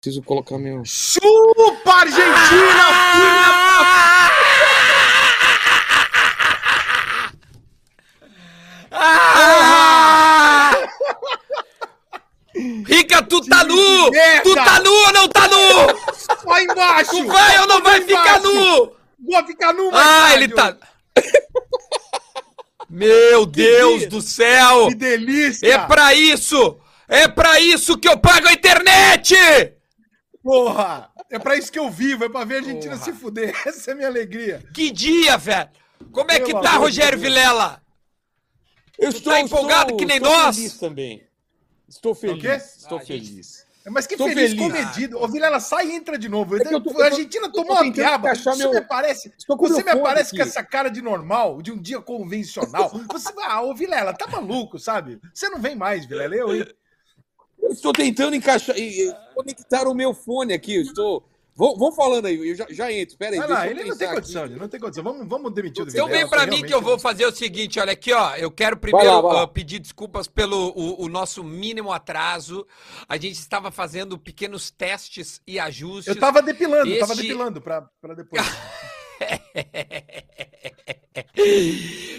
Preciso colocar meu. Chupa, Argentina, filha Ah! Rica, tu tá nu! Tu tá nu ou não tá nu? Lá embaixo! Tu vai ou não vai ficar nu? Vou ficar nu mais Ah, ele tá. Meu Deus do céu! Que delícia! É pra isso! É pra isso que eu pago a internet! Porra! É pra isso que eu vivo, é pra ver a Argentina Porra. se fuder. Essa é a minha alegria. Que dia, velho! Como é que tá, amor Rogério Deus. Vilela? Eu Tu tá empolgado que nem estou nós? feliz também. Estou feliz. quê? Estou Ah, gente. feliz. Mas que Tô feliz, feliz. comedido. Ô, Vilela, sai e entra de novo. É eu tô- a Argentina eu tô tomou uma piaba. Você meu- me aparece, Estou com você me aparece com essa cara de normal, de um dia convencional. Você vai, ah, ô Vilela, tá maluco, sabe? Você não vem mais, Vilela. Eu, hein? Eu estou tentando encaixar conectar o meu fone aqui. Eu estou. Vão, vão falando aí, eu já, já entro. Espera aí. Vai deixa lá, eu ele não tem aqui. condição, ele não tem condição. Vamos, vamos demitir o Então vem pra mim que eu vou fazer o seguinte, olha aqui, ó. Eu quero primeiro Vai lá, vai lá. ah, pedir desculpas pelo o, o nosso mínimo atraso. A gente estava fazendo pequenos testes e ajustes. Eu tava depilando, tava Este- depilando pra, pra depois.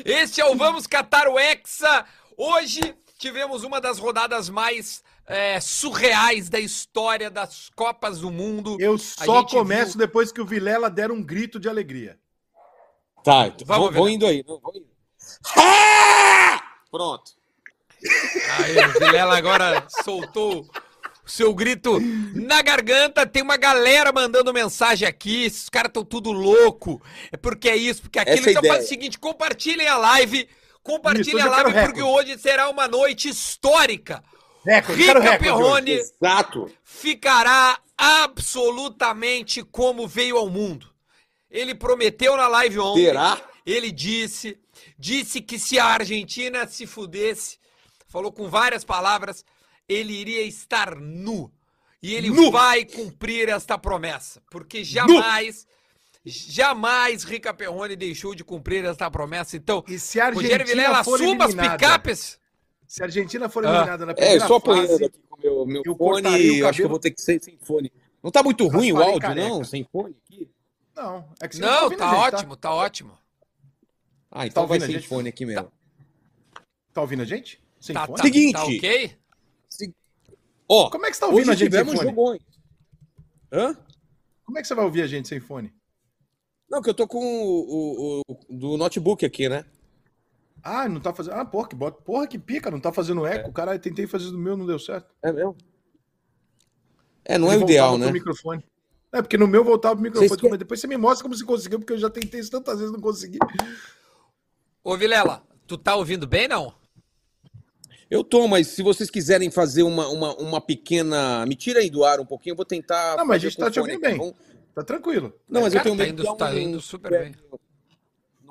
Este é o Vamos Catar o Hexa. Hoje tivemos uma das rodadas mais é, surreais da história das Copas do Mundo. Eu só começo viu- depois que o Vilela der um grito de alegria. Tá, então, Vamos vou, ver. vou indo aí. vou indo. Ah! Pronto. Aí, o Vilela agora soltou o seu grito na garganta. Tem uma galera mandando mensagem aqui. Esses caras estão tudo louco. É porque é isso, porque aquilo. Essa é a então faz ideia. o seguinte: compartilhem a live. Compartilhem a live, porque hoje será uma noite histórica. Recorde, Rica recorde. Perrone Exato. ficará absolutamente como veio ao mundo. Ele prometeu na live ontem. Terá? Ele disse, disse que se a Argentina se fudesse, falou com várias palavras, ele iria estar nu. E ele Nu. vai cumprir esta promessa, porque jamais, jamais Rica Perrone deixou de cumprir esta promessa. Então, E se a Rogério Argentina Vilela, for assuma as picapes. Se a Argentina for Ah. eliminada na É, primeira eu estou apanhando fase, aqui com o meu, meu eu fone cortaria o e acho que eu vou ter que ser sem fone. Não tá muito ruim o áudio, careca. não? Sem fone aqui? não, é que você Não, ouvindo tá a gente, ótimo, tá ótimo. Ah, então Tá vai sem gente? fone aqui mesmo. Tá. Tá ouvindo a gente? Sem Tá, fone? tá, Seguinte. tá ok? Ó, Como é que você tá ouvindo a gente sem fone? Hã? Como é que você vai ouvir a gente sem fone? Não, que eu tô com o, o- o- do notebook aqui, né? Ah, não tá fazendo. Ah, porra, que, bota... porra, que pica, não tá fazendo eco. Caralho, tentei fazer do meu, não deu certo. É mesmo? É, não é o ideal, né? microfone. É, porque no meu voltava pro microfone. Vocês querem- Mas depois você me mostra como você conseguiu, porque eu já tentei isso tantas vezes e não consegui. Ô, Vilela, tu tá ouvindo bem, não? Eu tô, mas se vocês quiserem fazer uma, uma, uma pequena. Me tira aí do ar um pouquinho, eu vou tentar. Não, mas a gente tá te ouvindo bem. vamos- Tá tranquilo. Não, mas Cara, eu tenho tá medo indo- de dar tá um- indo super bem.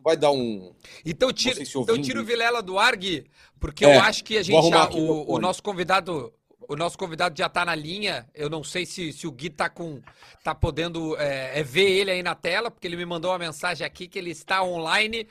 Vai dar um. Então tira, se então tira o Vilela do ar, Gui, porque É, eu acho que a gente já, o, o nosso convidado, o nosso convidado já tá na linha. Eu não sei se, se o Gui tá com tá podendo é, é, ver ele aí na tela, porque ele me mandou uma mensagem aqui que ele está online.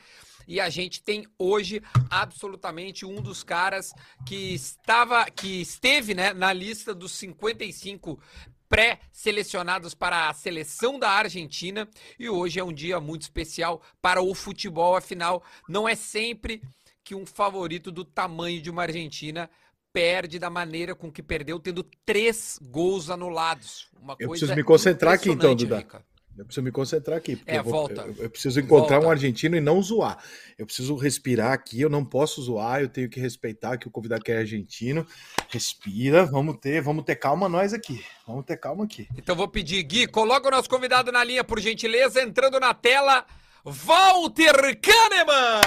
E a gente tem hoje absolutamente um dos caras que estava, que esteve né, na lista dos 55 pré-selecionados para a seleção da Argentina e hoje é um dia muito especial para o futebol, afinal, não é sempre que um favorito do tamanho de uma Argentina perde da maneira com que perdeu, tendo três gols anulados. Uma Eu coisa preciso me concentrar aqui, então, Duda. Rica. Eu preciso me concentrar aqui. porque É, eu, vou- volta. eu- eu preciso encontrar Volta. um argentino e não zoar. Eu preciso respirar aqui, eu não posso zoar, eu tenho que respeitar que o convidado que é argentino. Respira, vamos ter, vamos ter calma nós aqui. Vamos ter calma aqui. Então vou pedir, Gui, coloca o nosso convidado na linha, por gentileza, entrando na tela, Walter Kahneman!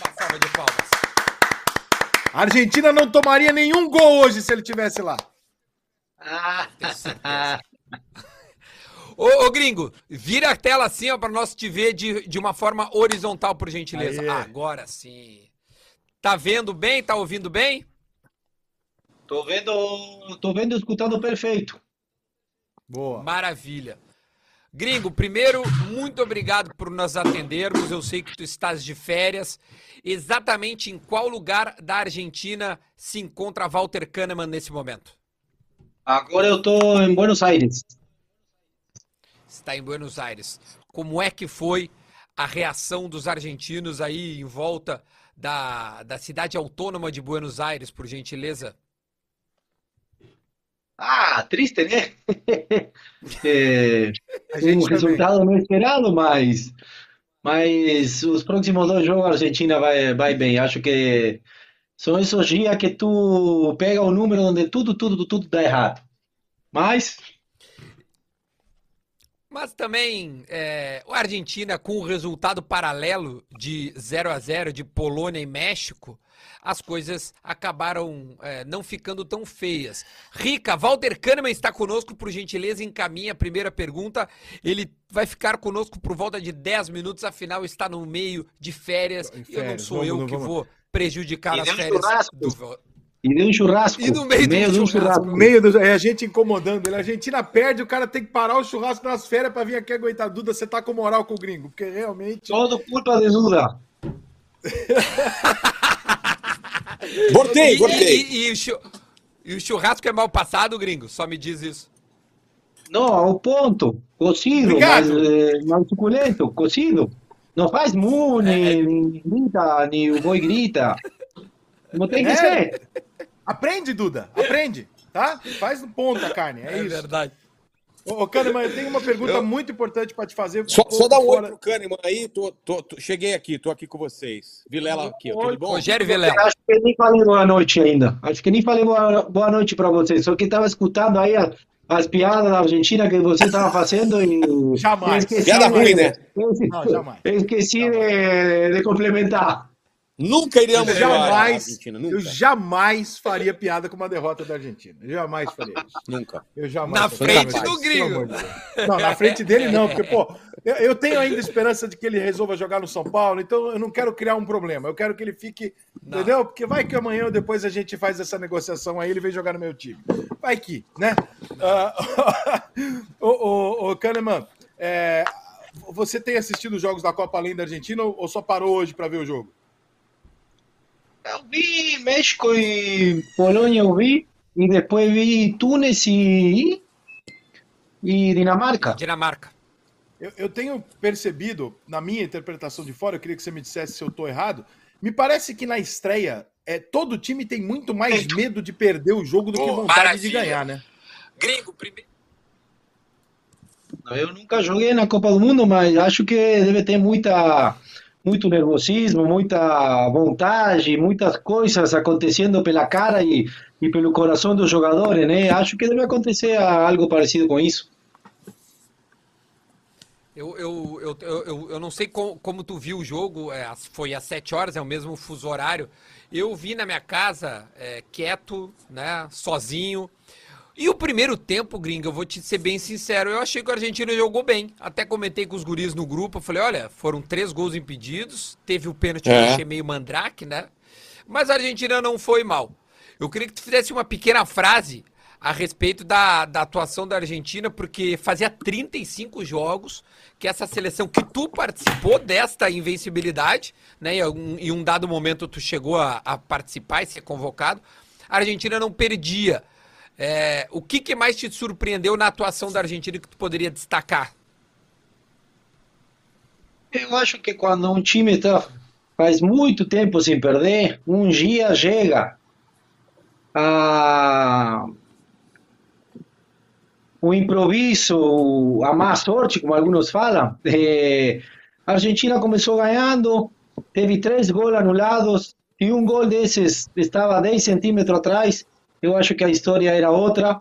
Uma salva de palmas. A Argentina não tomaria nenhum gol hoje se ele tivesse lá. Certeza. Ô, ô, gringo, vira a tela assim, ó, pra nós te ver de, de uma forma horizontal, por gentileza. Aê. Agora sim. Tá vendo bem? Tá ouvindo bem? Tô vendo, tô vendo e escutando perfeito. Boa. Maravilha. Gringo, primeiro, muito obrigado por nos atendermos. Eu sei que tu estás de férias. Exatamente em qual lugar da Argentina se encontra Walter Kahneman nesse momento? Agora eu tô em Buenos Aires. Está em Buenos Aires. Como é que foi a reação dos argentinos aí em volta da, da cidade autônoma de Buenos Aires, por gentileza? Ah, triste, né? É, A um também. resultado não esperado, mas, mas os próximos dois jogos a Argentina vai, vai bem. Acho que são esses dias que tu pega o número onde tudo, tudo, tudo dá errado. Mas Mas também é, a Argentina, com o resultado paralelo de 0 a 0 de Polônia e México, as coisas acabaram é, não ficando tão feias. Rica, Walter Kahneman está conosco, por gentileza, encaminha a primeira pergunta. Ele vai ficar conosco por volta de 10 minutos, afinal está no meio de férias. E eu não férias, sou vamos, eu não que vamos. vou prejudicar E as férias do... e deu um churrasco. E no meio do de um churrasco. No meio do. É a gente incomodando ele. A Argentina perde, o cara tem que parar o churrasco nas férias pra vir aqui aguentar. Duda, você tá com moral com o gringo, porque realmente. Todo culpa de Duda. Botei, E, botei. e- e e o churrasco é mal passado, gringo? Só me diz isso. Não, ao ponto. Cozido, Obrigado. mas mais suculento, cozido. Não faz mu, nem, nem grita, nem o boi grita. Não tem que É. ser. Aprende, Duda. Aprende. Tá? Faz no ponto a carne. É, É isso. verdade. Ô, Kahneman, eu tenho uma pergunta Eu- muito importante pra te fazer. Só, um só dá um oi fora- pro Kahneman aí. Tô, tô- tô- cheguei aqui, tô aqui com vocês. Vilela aqui, tudo bom? Rogério Vilela. Acho que nem falei boa noite ainda. Acho que nem falei boa, boa noite para vocês. Só que estava escutando aí a- as piadas da Argentina que você estava fazendo e. Jamais. eu esqueci Piada ruim, né? eu esqueci- Não, jamais. Eu esqueci de, de complementar. Nunca iríamos Eu jamais, Argentina, eu nunca. jamais faria piada com uma derrota da Argentina. Eu jamais faria isso. Nunca. Eu jamais. Na frente Jamais, do gringo. de. Não, na frente dele não, porque, pô, eu, eu tenho ainda esperança de que ele resolva jogar no São Paulo, então eu não quero criar um problema. Eu quero que ele fique, Não. entendeu? Porque vai que amanhã ou depois a gente faz essa negociação aí, ele vem jogar no meu time. Vai que, né? Ah, ô, ô, ô, Kahneman, é, você tem assistido os jogos da Copa além da Argentina ou ou só parou hoje para ver o jogo? Eu vi México e Polônia, eu vi. E depois vi Túnez e, e Dinamarca. Dinamarca. Eu, eu tenho percebido, na minha interpretação de fora, eu queria que você me dissesse se eu estou errado. Me parece que na estreia, é, todo time tem muito mais medo de perder o jogo do que Oh, vontade de maravilha. ganhar, né? Gringo, primeiro. Eu nunca joguei na Copa do Mundo, mas acho que deve ter muita, muito nervosismo, muita vontade, muitas coisas acontecendo pela cara e, e pelo coração dos jogadores, né? Acho que deve acontecer algo parecido com isso. Eu, eu, eu, eu, eu, não sei como, como tu viu o jogo, é, foi às 7 horas, é o mesmo fuso horário. Eu vi na minha casa, é, quieto, né, sozinho. E o primeiro tempo, gringo, eu vou te ser bem sincero, eu achei que a Argentina jogou bem. Até comentei com os guris no grupo, eu falei, olha, foram três gols impedidos, teve o pênalti que eu É. achei meio mandrake, né? Mas a Argentina não foi mal. Eu queria que tu fizesse uma pequena frase a respeito da, da atuação da Argentina, porque fazia 35 jogos que essa seleção, que tu participou desta invencibilidade, né? Em um, em um dado momento tu chegou a, a participar e ser convocado, a Argentina não perdia. É, o que, que mais te surpreendeu na atuação da Argentina que tu poderia destacar? Eu acho que quando um time está faz muito tempo sem perder, um dia chega a o improviso, a má sorte, como alguns falam. Eh, a Argentina começou ganhando, teve três gols anulados e um gol desses estava 10 centímetros atrás. Eu acho que a história era outra.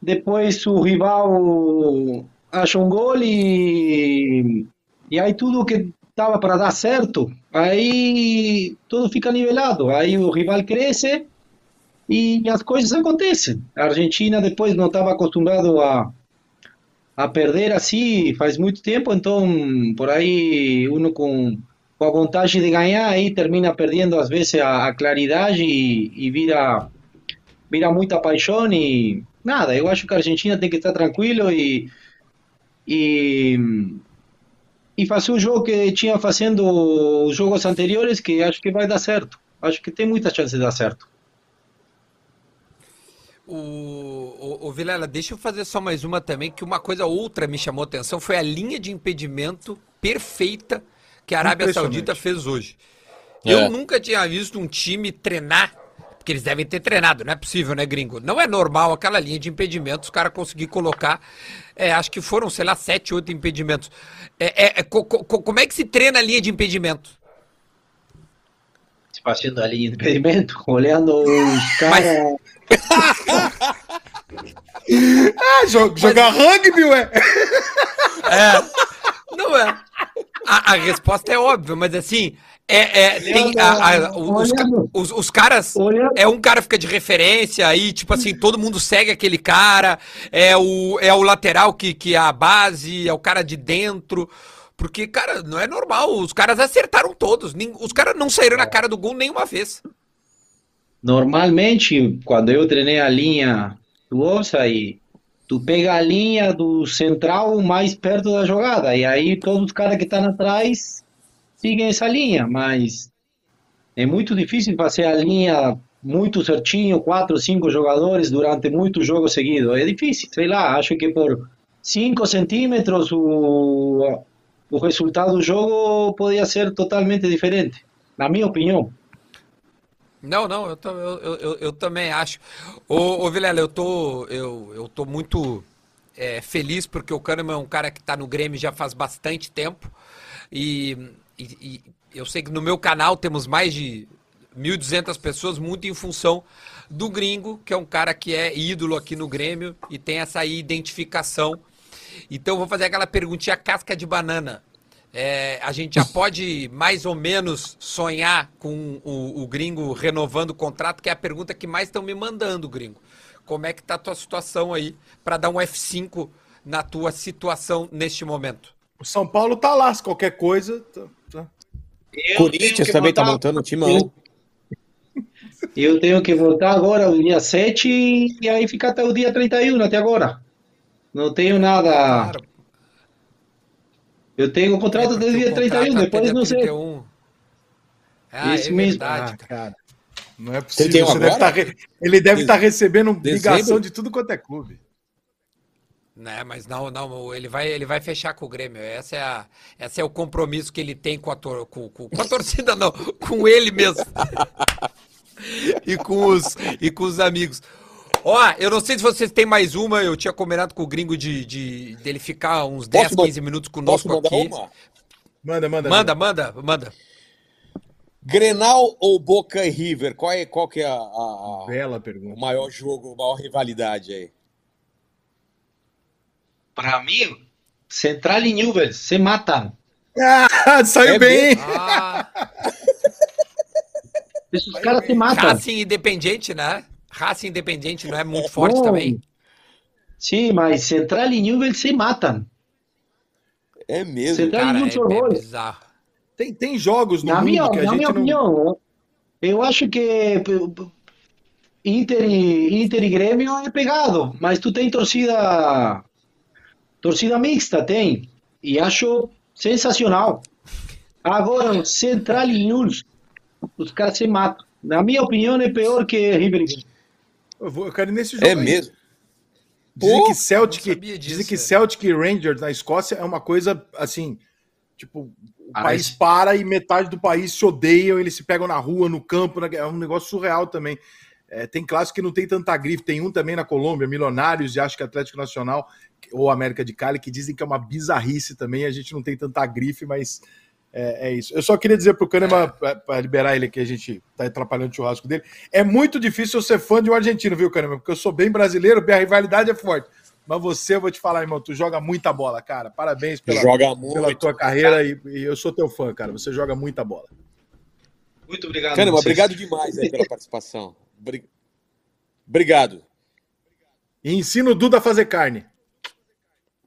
Depois o rival achou um gol e, e aí tudo que estava para dar certo, aí tudo fica nivelado. Aí o rival cresce e as coisas acontecem. A Argentina depois não estava acostumado a, a perder assim faz muito tempo, então por aí uno com, com a vontade de ganhar aí termina perdendo às vezes a, a claridade e, e vira vira muita paixão e nada, eu acho que a Argentina tem que estar tranquilo e e, e fazer o jogo que tinha fazendo os jogos anteriores que acho que vai dar certo. Acho que tem muita chance de dar certo. O, o, o Vilela, deixa eu fazer só mais uma também, que uma coisa outra me chamou a atenção foi a linha de impedimento perfeita que a Arábia Saudita fez hoje. É. Eu nunca tinha visto um time treinar, porque eles devem ter treinado, não é possível, né, gringo? Não é normal aquela linha de impedimentos, os caras conseguir colocar, é, acho que foram, sei lá, sete, oito impedimentos. É, é, é co, co, como é que se treina a linha de impedimento? Fazendo a linha de impedimento, olhando os caras... ah, jogar Mas... rugby, ué! É, não é. A, a resposta é óbvia, mas assim, é, é, tem a, a, os, os, os, caras. É um cara fica de referência aí, tipo assim, todo mundo segue aquele cara. É o, é o lateral que, que é a base, é o cara de dentro. Porque, cara, não é normal. Os caras acertaram todos. Os caras não saíram na cara do gol nenhuma vez. Normalmente, quando eu treinei a linha do aí tu pega a linha do central mais perto da jogada. E aí todos os caras que estão atrás seguem essa linha, mas é muito difícil fazer a linha muito certinho, quatro, cinco jogadores durante muitos jogos seguidos. É difícil, sei lá, acho que por cinco centímetros o, o resultado do jogo poderia ser totalmente diferente, na minha opinião. Não, não, eu, eu, eu, eu também acho. Ô, ô Vilela, eu tô, eu, eu tô muito é, feliz porque o Kahneman é um cara que está no Grêmio já faz bastante tempo. E e, e eu sei que no meu canal temos mais de 1.200 pessoas, muito em função do gringo, que é um cara que é ídolo aqui no Grêmio e tem essa identificação. Então, vou fazer aquela perguntinha casca de banana. É, a gente já pode mais ou menos sonhar com o, o, gringo renovando o contrato, que é a pergunta que mais estão me mandando, gringo. Como é que tá a tua situação aí para dar um F5 na tua situação neste momento? O São Paulo tá lá, se qualquer coisa. Tá, tá. Corinthians também tá montando um timão. Eu tenho que voltar agora o dia 7 e aí ficar até o dia 31 até agora. Não tenho nada. Claro. Eu tenho o contrato é desde o dia 31, depois não sei. Ah, Isso é mesmo. Verdade, ah, cara. Não é possível. Deve tá re... Ele deve estar tá recebendo ligação Dezembro? de tudo quanto é clube. Né, mas não, não, ele vai, ele vai fechar com o Grêmio. Essa é, a, essa é o compromisso que ele tem com a, tor, com, com, com a torcida, não, com ele mesmo. e, com os, e com os amigos. Ó, eu não sei se vocês têm mais uma, eu tinha combinado com o gringo de, de dele ficar uns 10, posso 15 minutos conosco aqui. Uma? Manda, manda. Manda, manda, manda. Grenal ou Boca e River? Qual é, qual que é a, a, a Bela pergunta. o maior jogo, a maior rivalidade aí? Para mim, Central e Newell's se matam. Ah, saiu é bem! Ah. Esses caras se matam. Racing Independente, né? Racing Independente não é muito forte Bom, também? Sim, mas Central e Newell's se matam. É mesmo, Central cara, e é, é bizarro. Tem, tem jogos no na mundo minha, que a na gente minha não... opinião, eu acho que Inter e, Inter e Grêmio é pegado, mas tu tem torcida Torcida mixta tem. E acho sensacional. Agora, Central e News, os caras se matam. Na minha opinião, é pior que River eu, vou, eu quero ir nesse jogo. É aí. mesmo? Dizem que Celtic, disso, dizem que Celtic e Rangers na Escócia é uma coisa assim, tipo, o ah, país para e metade do país se odeiam, eles se pegam na rua, no campo, é um negócio surreal também. É, tem clássicos que não tem tanta grife, tem um também na Colômbia, Milionários e acho que Atlético Nacional, ou América de Cali, que dizem que é uma bizarrice também, a gente não tem tanta grife, mas é, é isso. Eu só queria dizer pro Kahneman, é. para liberar ele que a gente tá atrapalhando o churrasco dele, é muito difícil eu ser fã de um argentino, viu, Kahneman? Porque eu sou bem brasileiro, a rivalidade é forte. Mas você, eu vou te falar, irmão, tu joga muita bola, cara. Parabéns pela, joga muito, pela tua carreira e, e, eu sou teu fã, cara. Você joga muita bola. Muito obrigado. Kahneman, obrigado demais aí pela participação. Obrigado. E ensina o Duda a fazer carne.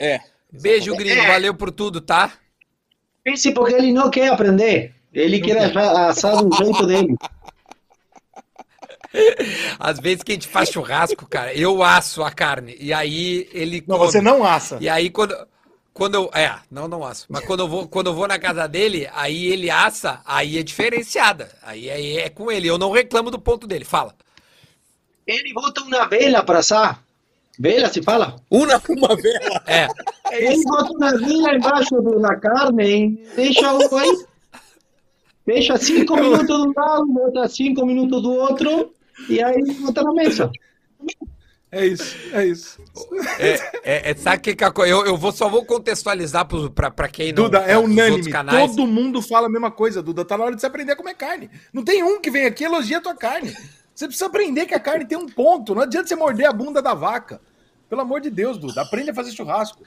É. Beijo, gringo. É. Valeu por tudo, tá? Pense porque ele não quer aprender. Ele não quer assar do jeito dele. Às vezes que a gente faz churrasco, cara, eu asso a carne. E aí ele. Não, come. você não assa. E aí quando. Quando eu. É, não, não asso. Mas quando eu, vou, quando eu vou na casa dele, aí ele assa, aí é diferenciada. Aí é, é com ele. Eu não reclamo do ponto dele. Fala. ele bota uma vela para assar. Vela se fala? Uma, uma vela. É. Ele bota uma vela embaixo da carne e deixa o aí. Deixa cinco minutos de um lado, bota cinco minutos do outro e aí bota na mesa. É isso, é isso. É, é, é, sabe o que, que eu, eu vou, só vou contextualizar pra quem não. Duda, é pros unânime. Todo mundo fala a mesma coisa, Duda. Tá na hora de você aprender a comer carne. Não tem um que vem aqui e elogia a tua carne. Você precisa aprender que a carne tem um ponto. Não adianta você morder a bunda da vaca. Pelo amor de Deus, Duda. Aprende a fazer churrasco.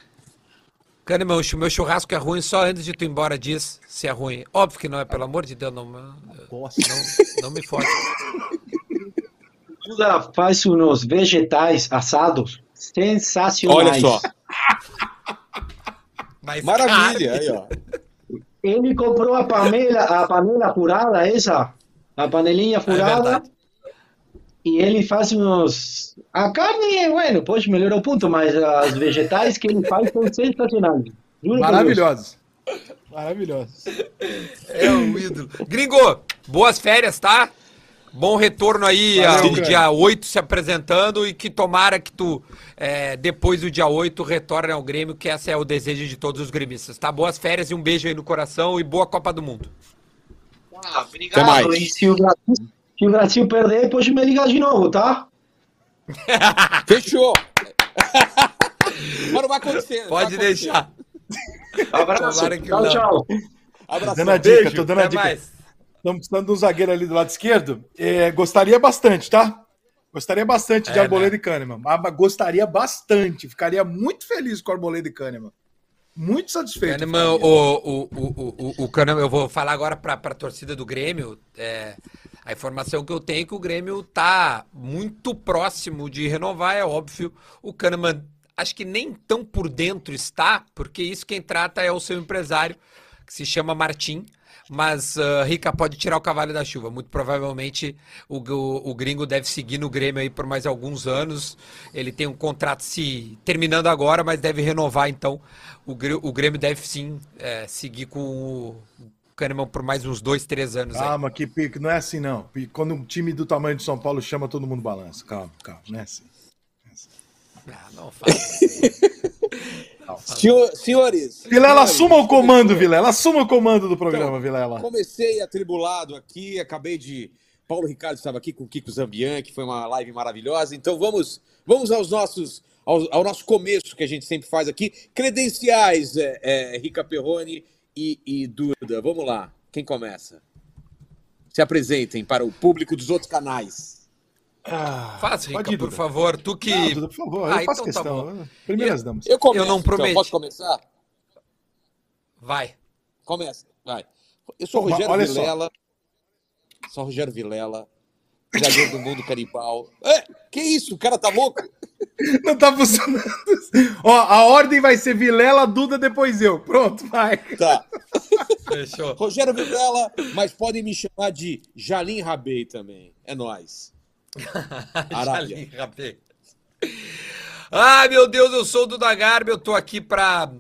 Kahneman, o meu churrasco é ruim só antes de tu ir embora diz se é ruim. Óbvio que não é, pelo amor de Deus, não, não, não me fode. Duda faz uns vegetais assados sensacionais. Olha só. Mas, Maravilha. Aí, ó. Ele comprou a panela, a panela furada, essa, a panelinha furada, verdade. E ele faz uns. A carne, bueno, pode melhorar o ponto, mas os vegetais que ele faz são sensacionais. Juro. Maravilhosos. Maravilhosos. É o ídolo. Gringo, boas férias, tá? Bom retorno aí Valeu, ao cara. dia 8 se apresentando e que tomara que tu, é, depois do dia 8, retorne ao Grêmio, que esse é o desejo de todos os gremistas, tá? Boas férias e um beijo aí no coração e boa Copa do Mundo. Ah, obrigado. Até mais. Se o, Brasil, perder, pode me ligar de novo, tá? Fechou. Mas não vai acontecer. Pode vai acontecer. deixar. Abraço. Tchau, não. tchau. Abração. Dando a dica, Beijo. tô dando a dica. mais. Estamos precisando de um zagueiro ali do lado esquerdo. É, gostaria bastante, tá? Gostaria bastante de É, Arboleda né? e Kahneman. Mas gostaria bastante. Ficaria muito feliz com Arboleda e Kahneman. Muito satisfeito. Kahneman, o, o, o, o, o Kahneman, eu vou falar agora para a torcida do Grêmio. é, a informação que eu tenho é que o Grêmio tá muito próximo de renovar, é óbvio. O Kahneman, acho que nem tão por dentro está, porque isso quem trata é o seu empresário, que se chama Martim. Mas ah, Rica pode tirar o cavalo da chuva. Muito provavelmente o, o, o gringo deve seguir no Grêmio aí por mais alguns anos. Ele tem um contrato se terminando agora, mas deve renovar. Então o, o Grêmio deve sim é, seguir com o Kahneman por mais uns dois, três anos. aí. Calma, que pique. Não é assim, não. Quando um time do tamanho de São Paulo chama, todo mundo balança. Calma, calma. Não é assim. Ah, não fala. Senhor- senhores. Vilela, assuma o comando, Vilela. Assuma o comando do programa, Então, Vilela. Comecei atribulado aqui, acabei de. Paulo Ricardo estava aqui com o Kiko Zambian, que foi uma live maravilhosa. Então vamos, vamos aos nossos, ao, ao nosso começo que a gente sempre faz aqui. Credenciais, é, é, Rica Perrone e, e Duda. Vamos lá. Quem começa? Se apresentem para o público dos outros canais. Ah, Faz, Rica, pode ir, por favor. Tu que. Não, Duda, por favor, Ah, eu faço então tá questão. Primeiras damas. Eu começo. Eu não então. prometo. Posso começar? Vai. Começa. Vai. Eu sou Ó, Rogério olha só. Vilela. Sou Rogério Vilela. Criador do mundo canibal. É, que isso? O cara tá louco? Não tá funcionando. Ó, a ordem vai ser Vilela, Duda, depois eu. Pronto, vai. Tá. Fechou. Rogério Vilela, mas podem me chamar de Jalim Rabei também. É nóis. Arábia. Jalim Rabei. Ah, meu Deus, eu sou o Duda Garbi, eu tô aqui pra.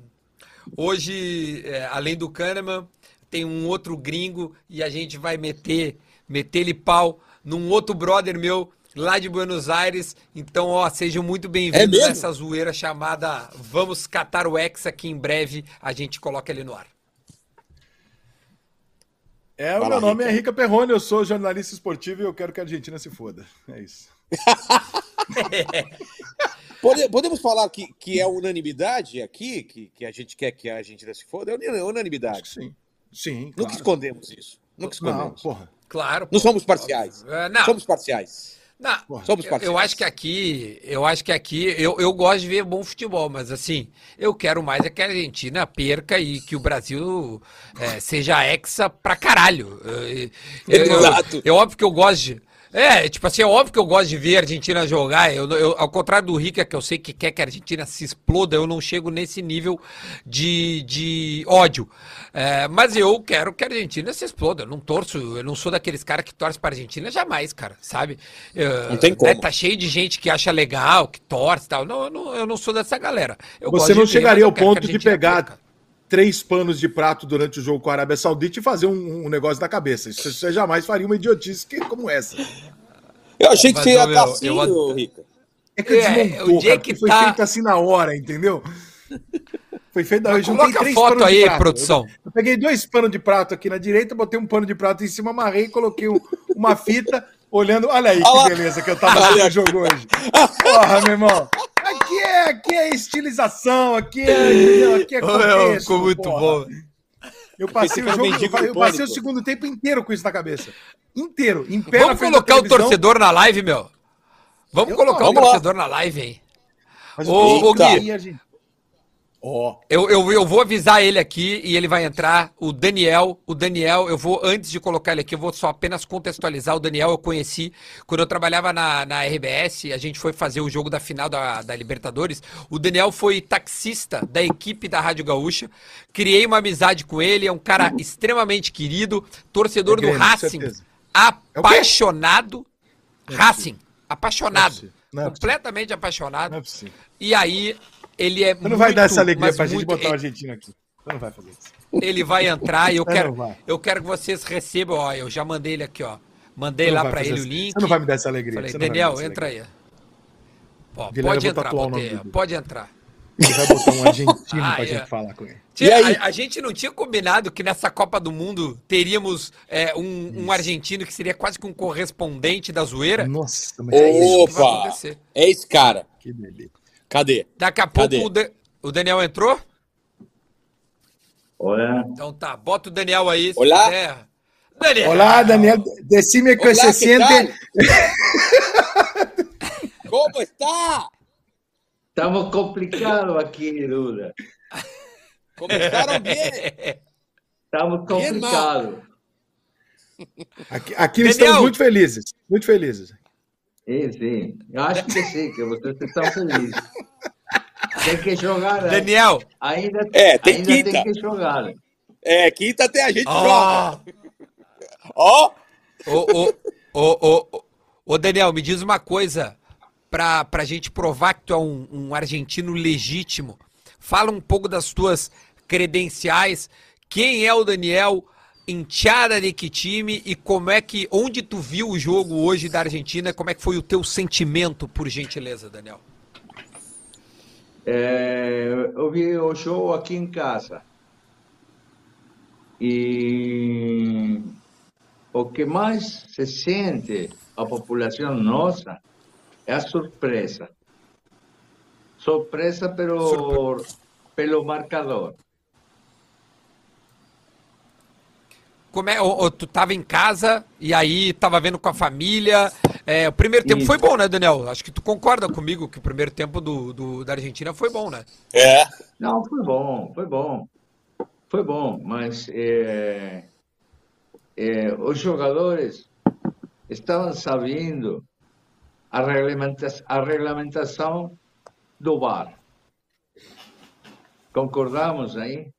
Hoje, é, além do Kahneman, tem um outro gringo e a gente vai meter, meter-lhe pau num outro brother meu lá de Buenos Aires. Então, ó, sejam muito É bem-vindos mesmo? nessa zoeira chamada Vamos Catar o Hexa, que em breve a gente coloca ele no ar. É, o Fala, meu nome Rica. é Rica Perrone, eu sou jornalista esportivo e eu quero que a Argentina se foda. É isso. Pode- podemos falar que, que é unanimidade aqui? Que, que a gente quer que a Argentina se foda? É que unanimidade. sim. Sim, Nunca claro. escondemos isso. Nunca Não, escondemos. Não, porra. Claro. pô. somos parciais. É, não, Somos parciais. Não. Somos parciais. eu acho que aqui, eu acho que aqui, eu, eu gosto de ver bom futebol, mas assim, eu quero mais é que a Argentina perca e que o Brasil é, seja hexa pra caralho. Eu- Exato. é óbvio que eu gosto de. É, tipo assim, é óbvio que eu gosto de ver a Argentina jogar. Eu, eu- ao contrário do Rica, que eu sei que quer que a Argentina se exploda, eu não chego nesse nível de, de ódio. É, mas eu quero que a Argentina se exploda. Eu não torço, eu não sou daqueles caras que torcem pra Argentina jamais, cara, sabe? Eu- Não tem né, como. tá cheio de gente que acha legal, que torce e tal. Não, eu não, eu não sou dessa galera. Eu Você gosto não de ver, chegaria eu ao ponto de pegar perca. Três panos de prato durante o jogo com a Arábia Saudita e fazer um, um negócio na cabeça. Isso- Você jamais faria uma idiotice como essa. Eu achei que Mas, você ia ô, estar meu, assim, eu- Rica. É que É, desmontou, o dia cara, que foi tá- feito assim na hora, entendeu? Foi feito. Eu Coloca a três foto aí, produção. Eu, eu peguei dois panos de prato aqui na direita, botei um pano de prato em cima, amarrei, coloquei um- uma fita, olhando. Olha aí que beleza que eu tava Olha no jogo hoje. Porra, meu irmão. Aqui é, aqui é estilização, aqui é, aqui é contexto, ficou muito porra. bom. Eu passei o jogo, eu, eu passei o segundo tempo inteiro com isso na cabeça. Inteiro, em pé na Vamos colocar o torcedor na live, meu. Vamos Eu colocar não. o Vamos lá. torcedor na live, hein? Mas Ô, o ô, que- Gui. Ó, Eu, eu, eu vou avisar ele aqui e ele vai entrar. O Daniel, o Daniel, eu vou, antes de colocar ele aqui, eu vou só apenas contextualizar. O Daniel eu conheci quando eu trabalhava na, na RBS, a gente foi fazer o jogo da final da, da Libertadores. O Daniel foi taxista da equipe da Rádio Gaúcha. Criei uma amizade com ele, é um cara extremamente querido, torcedor É do Grêmio, com Racing, apaixonado. Racing, apaixonado. não é completamente apaixonado. não é possível. E aí, ele é Você não vai dar essa alegria pra gente muito- botar o argentino aqui. Você não vai fazer isso. ele vai entrar e eu quero, eu quero que vocês recebam, ó, eu já mandei ele aqui, ó. Mandei lá fazer ele o link. Você não vai me dar essa alegria. Falei, Daniel, essa entra alegria. aí. Ó, pode eu vou entrar, tatuar o botei, pode entrar. Você vai botar um argentino Ah, pra é. gente falar com ele. E? A, a gente não tinha combinado que nessa Copa do Mundo teríamos é, um, um argentino que seria quase que um correspondente da zoeira? Nossa, mas É isso que vai Opa! acontecer. É esse cara. que beleza. Cadê? Daqui a pouco o, Da- o Daniel entrou? Hola, Então tá, bota o Daniel aí. se Olá. quiser. Daniel! Olá, Daniel. Decime que Olá, se que siente. Como está? estamos complicados aquí, Duda. Começaram bem. Estamos complicados. Aqui, aqui estamos muito felizes. Muito felizes. Sí. Eu acho que sim, que vocês estão felizes. Tem que jogar. né? Daniel! Ainda, É, tem ainda quinta. tem que jogar. É, quinta até a gente Ó! joga. Ó, ô, ô, ô, Daniel, me diz uma coisa pra, pra gente provar que tu é um, um argentino legítimo. Fala um pouco das tuas credenciais. Quem é o Daniel? Que time e como é que. Onde tu viu o jogo hoje da Argentina? Como é que foi o teu sentimento, por gentileza, Daniel? É, eu vi o show aqui em casa. E o que mais se sente a população nossa é a surpresa. Surpresa pelo, pelo marcador. Como é, ô, ô, tu tava em casa e aí tava vendo com a família. É, o primeiro tempo Isso. foi bom, né, Daniel? Acho que tu concorda comigo que o primeiro tempo do, do- da Argentina foi bom, né? é. Não, foi bom, foi bom. Foi bom, mas é, é, os jogadores estavam sabendo a, regulamenta a regulamentação do VAR. Concordamos aí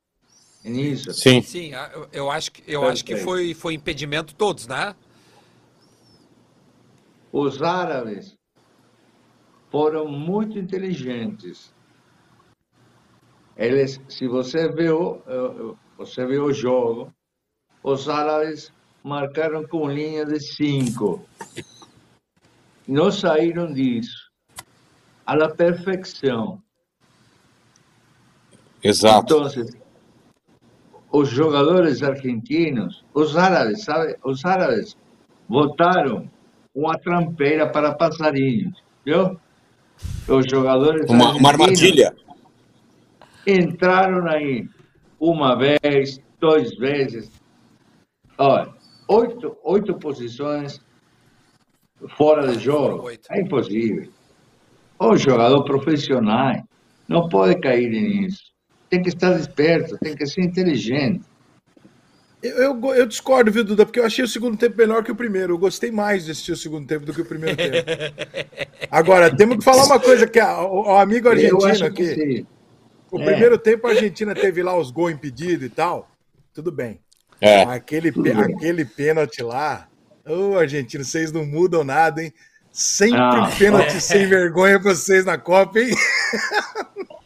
nisso? Sim. Sim, eu, acho que, eu acho que foi, foi impedimento todos, né? Os árabes foram muito inteligentes. Eles, se você viu, eh, você viu o jogo, os árabes marcaram com linha de cinco. Não saíram disso. À la perfeição. Exato. Então, os jogadores argentinos, os árabes, sabe? Os árabes botaram uma trampeira para passarinhos, viu? Os jogadores Uma, uma argentinos armadilha. entraram aí uma vez, duas vezes. Olha, oito, oito posições fora de jogo. É impossível. O jogador profissional não pode cair nisso. Tem que estar esperto, tem que ser inteligente. Eu, eu, eu discordo, viu, Duda? Porque eu achei o segundo tempo melhor que o primeiro. Eu gostei mais de assistir o segundo tempo do que o primeiro tempo. Agora, temos que falar uma coisa que a- o, o amigo argentino aqui. O É. primeiro tempo a Argentina teve lá os gols impedidos e tal. Tudo bem. É. Aquele, pe- aquele pênalti lá. Ô, argentino, vocês não mudam nada, hein? Sempre Ah, pênalti sem vergonha pra vocês na Copa, hein?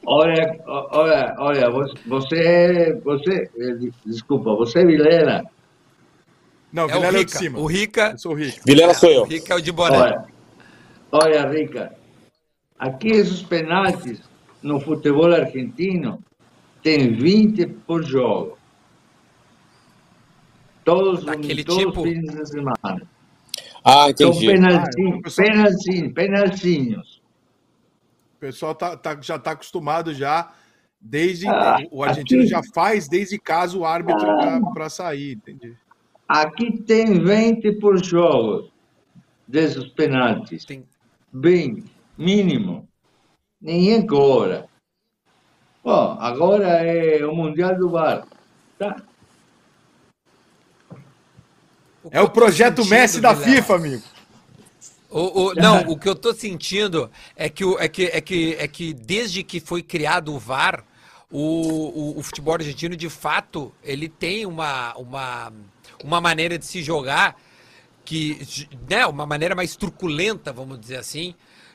Olha, olha, olha, você, você, desculpa, você Vilela, Não, É o Vilela é o de Rica. cima. O Rica. Eu sou o Rica. Vilela sou eu. O Rica é o de boné. Olha, olha, Rica, aqui esses penaltis no futebol argentino tem 20 por jogo. Todos, Daquele todos tipo? os fins de semana. Ah, São entendi. penaltinhos, Ah, pessoal- penaltinhos, penaltinhos. O pessoal tá, tá- já está acostumado já, desde. Ah, o argentino aqui- já faz desde caso o árbitro para sair, entendi. Aqui tem 20 por jogo desses penaltis. Tem- 20, mínimo. Ninguém cobra. Bom, agora é o Mundial do VAR. Tá? É o projeto Messi da Vilela, FIFA, amigo. O, o- não, o que eu tô sentindo é que, é que, é que, é que desde que foi criado o VAR, o, o, o futebol argentino, de fato, ele tem uma, uma, uma maneira de se jogar que, né, uma maneira mais truculenta, vamos dizer assim,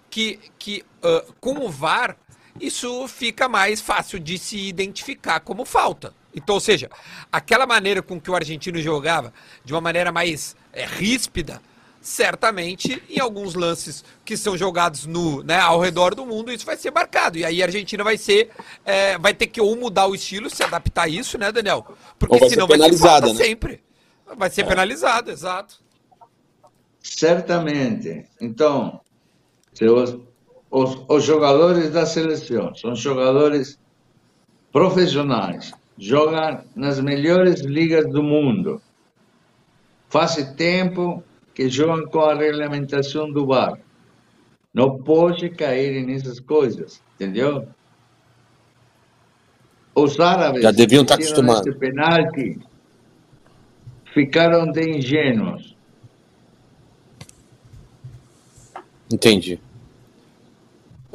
que, que ah, com o VAR isso fica mais fácil de se identificar como falta. Então, ou seja, aquela maneira com que o argentino jogava, de uma maneira mais é, ríspida, certamente em alguns lances que são jogados no, né, ao redor do mundo, isso vai ser marcado. E aí a Argentina vai ser, é, vai ter que ou mudar o estilo, se adaptar a isso, né, Daniel? Porque Ou vai ser senão vai ser penalizada, falta né? sempre. Vai ser penalizado, exato. Certamente. Então, se os, os, os jogadores da seleção são jogadores profissionais, jogam nas melhores ligas do mundo. Faz tempo que jogam com a regulamentação do VAR. Não pode cair nessas coisas, entendeu? Os árabes Já deviam estar que tiram acostumados. penalti ficaram de ingênuos. Entendi.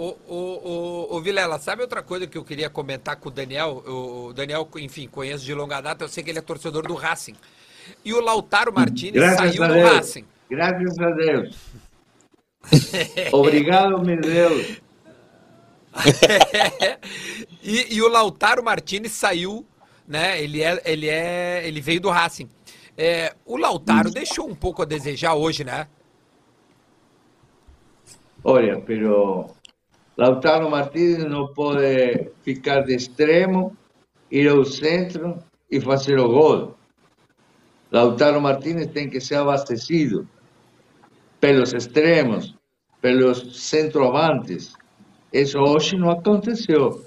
Ô, ô, ô, ô, Vilela, sabe outra coisa que eu queria comentar com o Daniel? O o Daniel, enfim, conheço de longa data, eu sei que ele é torcedor do Racing. E o Lautaro Martinez Graças saiu do Deus. Racing. Graças a Deus. Obrigado, meu Deus. e, e o Lautaro Martinez saiu, né? Ele é, ele é, ele veio do Racing. É, o Lautaro deixou um pouco a desejar hoje, né? Olha, pero Lautaro Martínez não pode ficar de extremo, ir ao centro e fazer o gol. Lautaro Martínez tem que ser abastecido pelos extremos, pelos centroavantes. Isso hoje não aconteceu.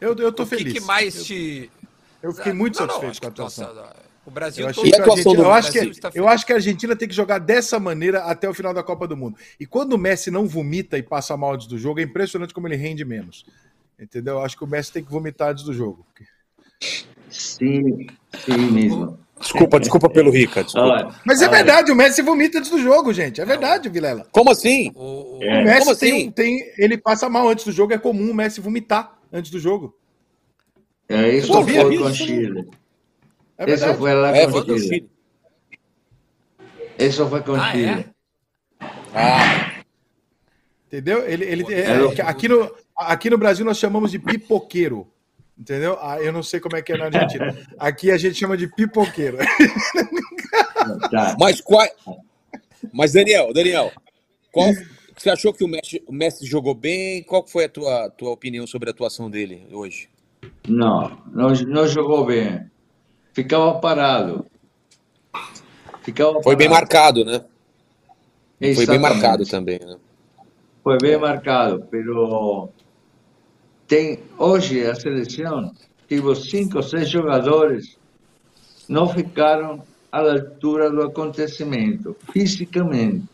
Eu, eu tô o que, feliz. que mais eu, te. eu fiquei muito Não, não, satisfeito acho com a atuação. nossa, o Brasil Eu, achei todo- que E a atuação do eu acho que, eu acho que a Argentina tem que jogar dessa maneira até o final da Copa do Mundo. E quando o Messi não vomita e passa mal antes do jogo, é impressionante como ele rende menos. Entendeu? Eu acho que o Messi tem que vomitar antes do jogo. Sim, sim mesmo. Desculpa, desculpa pelo Rica. Desculpa. Olha, Mas é olha, verdade, o Messi vomita antes do jogo, gente. É verdade, Vilela. Como assim? O, o- É. O Messi Como tem, assim? um- tem. Ele passa mal antes do jogo, é comum o Messi vomitar antes do jogo. é, isso vi foi com? Chile. É foi lá É, com foi do Chile. Chile. Isso foi com Ah, é? Chile. Ah, Entendeu? Ele, ele, é, É. é aqui, no, aqui no Brasil nós chamamos de pipoqueiro. Entendeu? Ah, eu não sei como é que é na Argentina. Aqui a gente chama de pipoqueiro. Tá. mas qual. Mas, Daniel, Daniel, qual. Você achou que o Messi, o Messi jogou bem? Qual foi a tua, tua opinião sobre a atuação dele hoje? Não, não, não jogou bem. Ficava parado. Ficava Foi bem parado. marcado, né? Foi bem Exatamente. marcado também, né? Foi bem marcado, pero tem hoje a seleção tive cinco, seis jogadores não ficaram à altura do acontecimento fisicamente.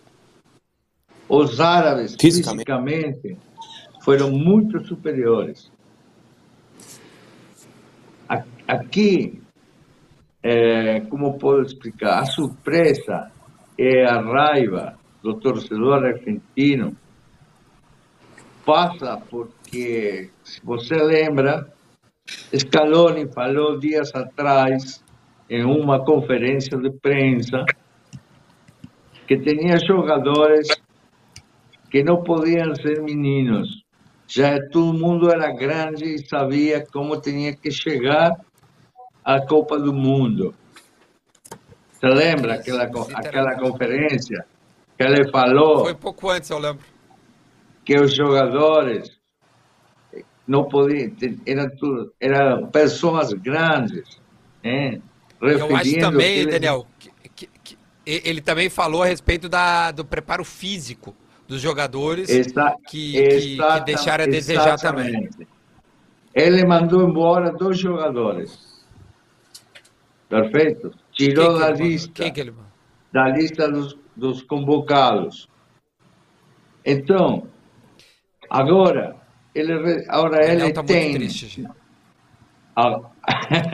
Os árabes Fisicamente. fisicamente foram muito superiores. Aqui, eh, como posso explicar, a surpresa é a raiva do torcedor argentino passa porque, se você lembra, Scaloni falou dias atrás, em uma conferência de prensa, que tinha jogadores que não podiam ser meninos. Já todo mundo era grande e sabia como tinha que chegar a Copa do Mundo. Você lembra aquela, literalmente. aquela conferência que ele falou Foi pouco antes, eu lembro. que os jogadores não podiam, eram, tudo, eram pessoas grandes, né? Eu acho também, eles- Daniel, que, que- que ele também falou a respeito da, do preparo físico dos jogadores Exa- que, que, deixaram a desejar também. Ele mandou embora dois jogadores. Perfeito? Tirou que da lista, Quem que ele da lista dos, dos convocados. Então, agora, ele, agora Daniel ele tá muito tem. triste, a-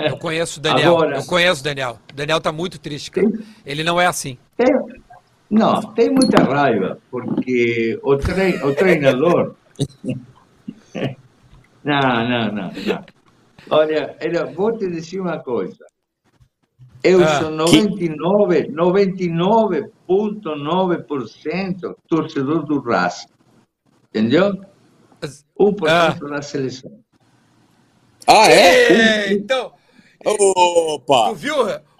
Eu conheço o Daniel. Agora- Eu conheço o Daniel. O Daniel tá muito triste, cara. Ele não é assim. Tem- não, tem muita raiva, porque o, trein, o treinador. não, não, não, não. Olha, olha, vou te dizer uma coisa. Eu Ah, sou 99, 99,9% torcedor do Racing. Entendeu? Mas- 1% da seleção. Ah, é? É, então, Opa! tu viu?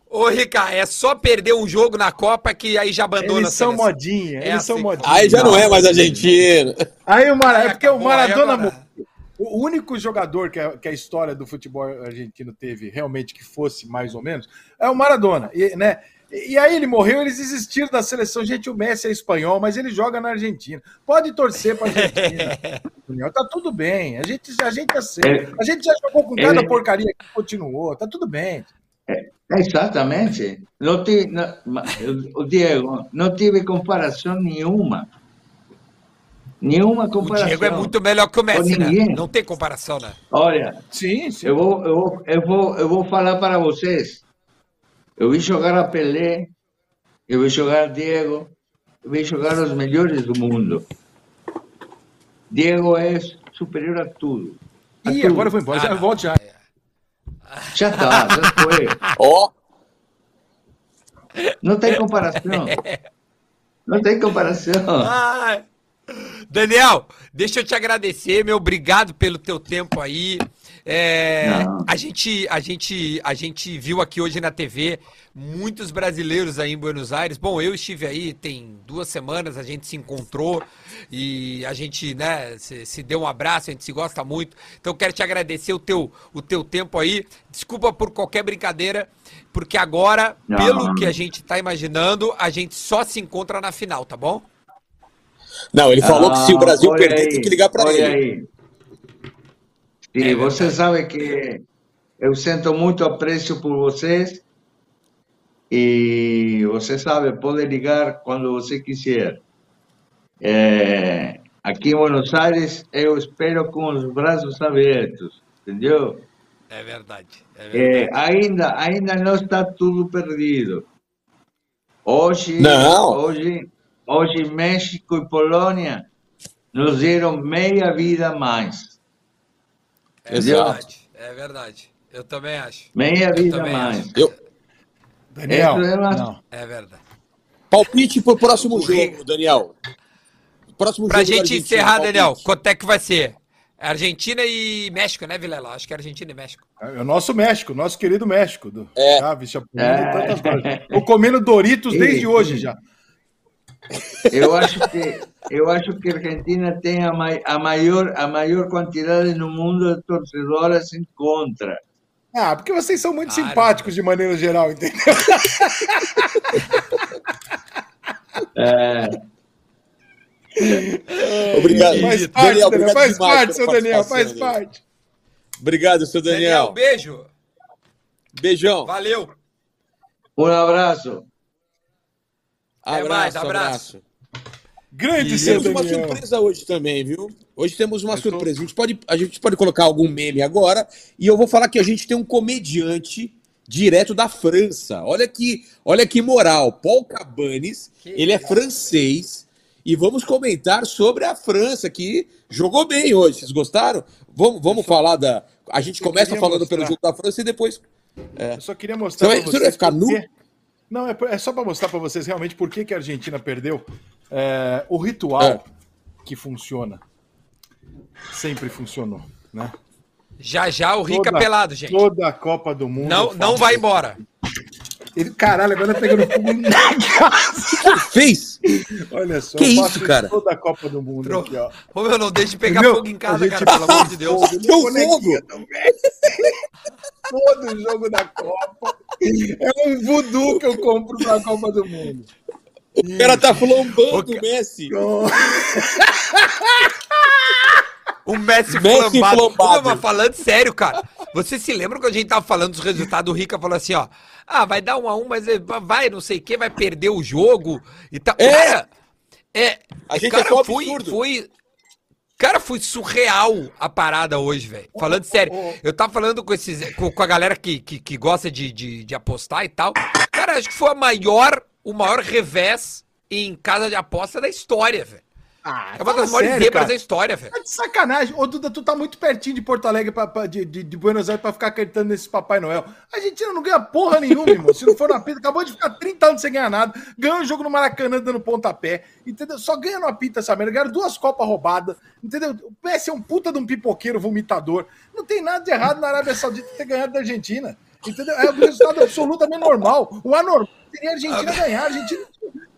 Ô, Rica, é só perder um jogo na Copa que aí já abandona Eles a são modinha, É eles são assim. modinha. Aí já não é mais argentino. Aí o Mara... É porque o Maradona... agora- O único jogador que a, que a história do futebol argentino teve realmente que fosse mais ou menos é o Maradona, e, né? E aí ele morreu, eles desistiram da seleção. Gente, o Messi é espanhol, mas ele joga na Argentina. Pode torcer para Argentina. Daniel, tá tudo bem. A gente, a gente aceita. A gente já jogou com cada porcaria que continuou. Tá tudo bem. Exatamente. Não tive, não, ma- o Diego, não tive comparação nenhuma. Nenhuma O comparação. Diego é muito melhor que o Messi, né? Não tem comparação, né? Olha, Sim, sim. eu vou, eu, vou, eu, vou, eu vou falar para vocês. Eu vi jogar a Pelé, eu vi jogar Diego, eu vi jogar os melhores do mundo. Diego é superior a tudo. A Ih, tudo. agora foi embora. Ah, Já não. volte já. Já está, já foi. Ó, Não tem comparação. Não tem comparação. Ai. Daniel, deixa eu te agradecer, meu obrigado pelo teu tempo aí. É, a gente, a gente, a gente viu aqui hoje na TV muitos brasileiros aí em Buenos Aires. Bom, eu estive aí tem duas semanas, a gente se encontrou e a gente, né, se, se deu um abraço, a gente se gosta muito. Então quero te agradecer o teu, o teu tempo aí. Desculpa por qualquer brincadeira, porque agora, pelo que a gente tá imaginando, a gente só se encontra na final, tá bom? Não, ele falou que se o Ah, Brasil perder, aí, tem que ligar olha ele. Aí. E É você sabe que eu sinto muito apreço por vocês. E você sabe, pode ligar quando você quiser. É, aqui em Buenos Aires, eu espero com os braços abertos, entendeu? É verdade. É verdade. É, ainda, ainda não está tudo perdido. Hoje, Não. hoje, hoje México e Polônia nos deram meia vida a mais. É Exato. verdade. É verdade. Eu também acho. Meia Eu vida a mais. acho. Eu, Daniel, é não. É verdade. palpite pro próximo O jogo, Ri- Daniel. Próximo Pra jogo gente encerrar, palpite. Daniel, quanto é que vai ser? Argentina e México, né, Vilela? Acho que é Argentina e México. É o nosso México, nosso querido México. Do É. Chaves, É. e tantas coisas. Tô comendo Doritos desde hoje já. Eu acho que eu acho que a Argentina tem a, mai- a maior a maior quantidade no mundo de torcedoras em contra. Ah, porque vocês são muito simpáticos de maneira geral, entendeu? É, Obrigado. Faz parte, Daniel, Daniel, obrigado faz parte, seu Daniel, faz Daniel. parte. Obrigado, seu Daniel. beijo. Beijão. Valeu. um abraço. Até Abraço, mais, abraço. abraço. Grande E temos uma surpresa hoje também, viu? Hoje temos uma Eu tô- surpresa. A gente, pode, a gente pode colocar algum meme agora e eu vou falar que a gente tem um comediante direto da França. Olha que, olha que moral. Paul Cabanes, Que ele é francês e vamos comentar sobre a França que jogou bem hoje. Vocês gostaram? Vamos, vamos falar da. A gente começa falando pelo mostrar. jogo da França e depois. Eu só queria mostrar Você vai- você vai ficar nu? Não, é, é só para mostrar para vocês realmente por que, que a Argentina perdeu. É, o ritual É. que funciona sempre funcionou, né? Já já o Rica Toda- pelado, gente. Toda a Copa do Mundo. Não, não vai embora. Ele, caralho, agora tá pegando fogo na casa. Fez? Olha só. Que isso, cara? Toda a Copa do Mundo Tro- aqui, ó. Ô, meu, não deixe de pegar Entendeu? fogo em casa, cara, pelo amor de Deus. Fogo, Que o bonequinho fogo? Todo jogo da Copa. É um voodoo que eu compro pra Copa do Mundo. O cara tá flambando o Messi. O Messi, Messi flambado. flambado. Mas falando sério, cara. Você se lembra quando a gente tava falando dos resultados? O Rica falou assim, ó. Ah, vai dar um a um, mas eh, vai, não sei o que, vai perder o jogo e tal. É. Cara, é. A gente cara, achou foi, absurdo. foi. Cara, foi surreal a parada hoje, velho. Falando sério. Eu tava falando com, esses, com, com a galera que, que, que gosta de, de, de apostar e tal. Cara, acho que foi a maior, o maior revés em casa de aposta da história, velho. Ah, É uma das maiores zebras da história, velho. Tá de sacanagem. Ô, Duda, tu tá muito pertinho de Porto Alegre, pra, pra- de, de, de Buenos Aires, pra ficar acreditando nesse Papai Noel. A Argentina não ganha porra nenhuma, irmão. Se não for na pita, acabou de ficar 30 anos sem ganhar nada. Ganhou um jogo no Maracanã dando pontapé. Entendeu? Só ganha no apita essa merda. Ganharam duas Copas roubadas. Entendeu? O PS é um puta de um pipoqueiro vomitador. Não tem nada de errado na Arábia Saudita ter ganhado da Argentina. Entendeu? É um resultado absolutamente normal. O anormal seria a Argentina ganhar. A Argentina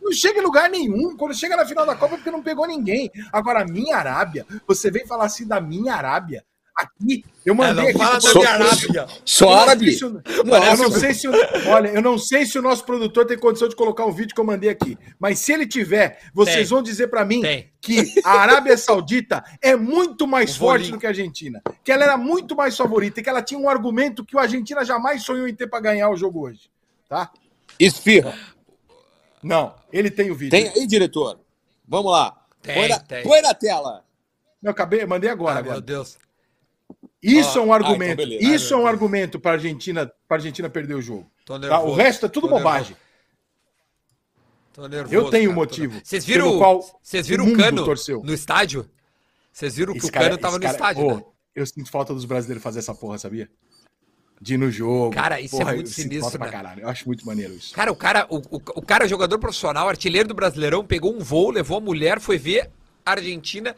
não chega em lugar nenhum. Quando chega na final da Copa é porque não pegou ninguém. Agora, a minha Arábia, você vem falar assim da minha Arábia. Aqui, eu mandei aqui. da produtor- minha Arábia. Só não árabe? sei se o- eu não sei se olha, eu não sei se o nosso produtor tem condição de colocar um vídeo que eu mandei aqui, mas se ele tiver, vocês Tem. vão dizer pra mim Tem. que a Arábia Saudita é muito mais O forte volinho. do que a Argentina, que ela era muito mais favorita e que ela tinha um argumento que o Argentina jamais sonhou em ter pra ganhar o jogo hoje, tá? Esfirra. Não, ele tem o vídeo. Tem aí, diretor? Vamos lá. Tem, põe, na, tem. põe na tela. Eu acabei, mandei agora, Ah, agora. meu Deus. Isso é um ah, argumento. então beleza. isso é Ai, um argumento para Argentina, para Argentina perder o jogo. Tá? O resto é tudo Tô bobagem. Tô nervoso. Eu tenho tô motivo. Vocês viram, qual vocês o viram o Cano torceu. no estádio? Vocês viram que Esse o cara- Cano tava no cara- estádio, Ô, né? Eu sinto falta dos brasileiros fazer essa porra, sabia? De ir no jogo. Cara, isso é muito eu sinistro, né? caralho. Eu acho muito maneiro isso. Cara, o cara, o, o, o cara, jogador profissional, artilheiro do Brasileirão, pegou um voo, levou a mulher, foi ver a Argentina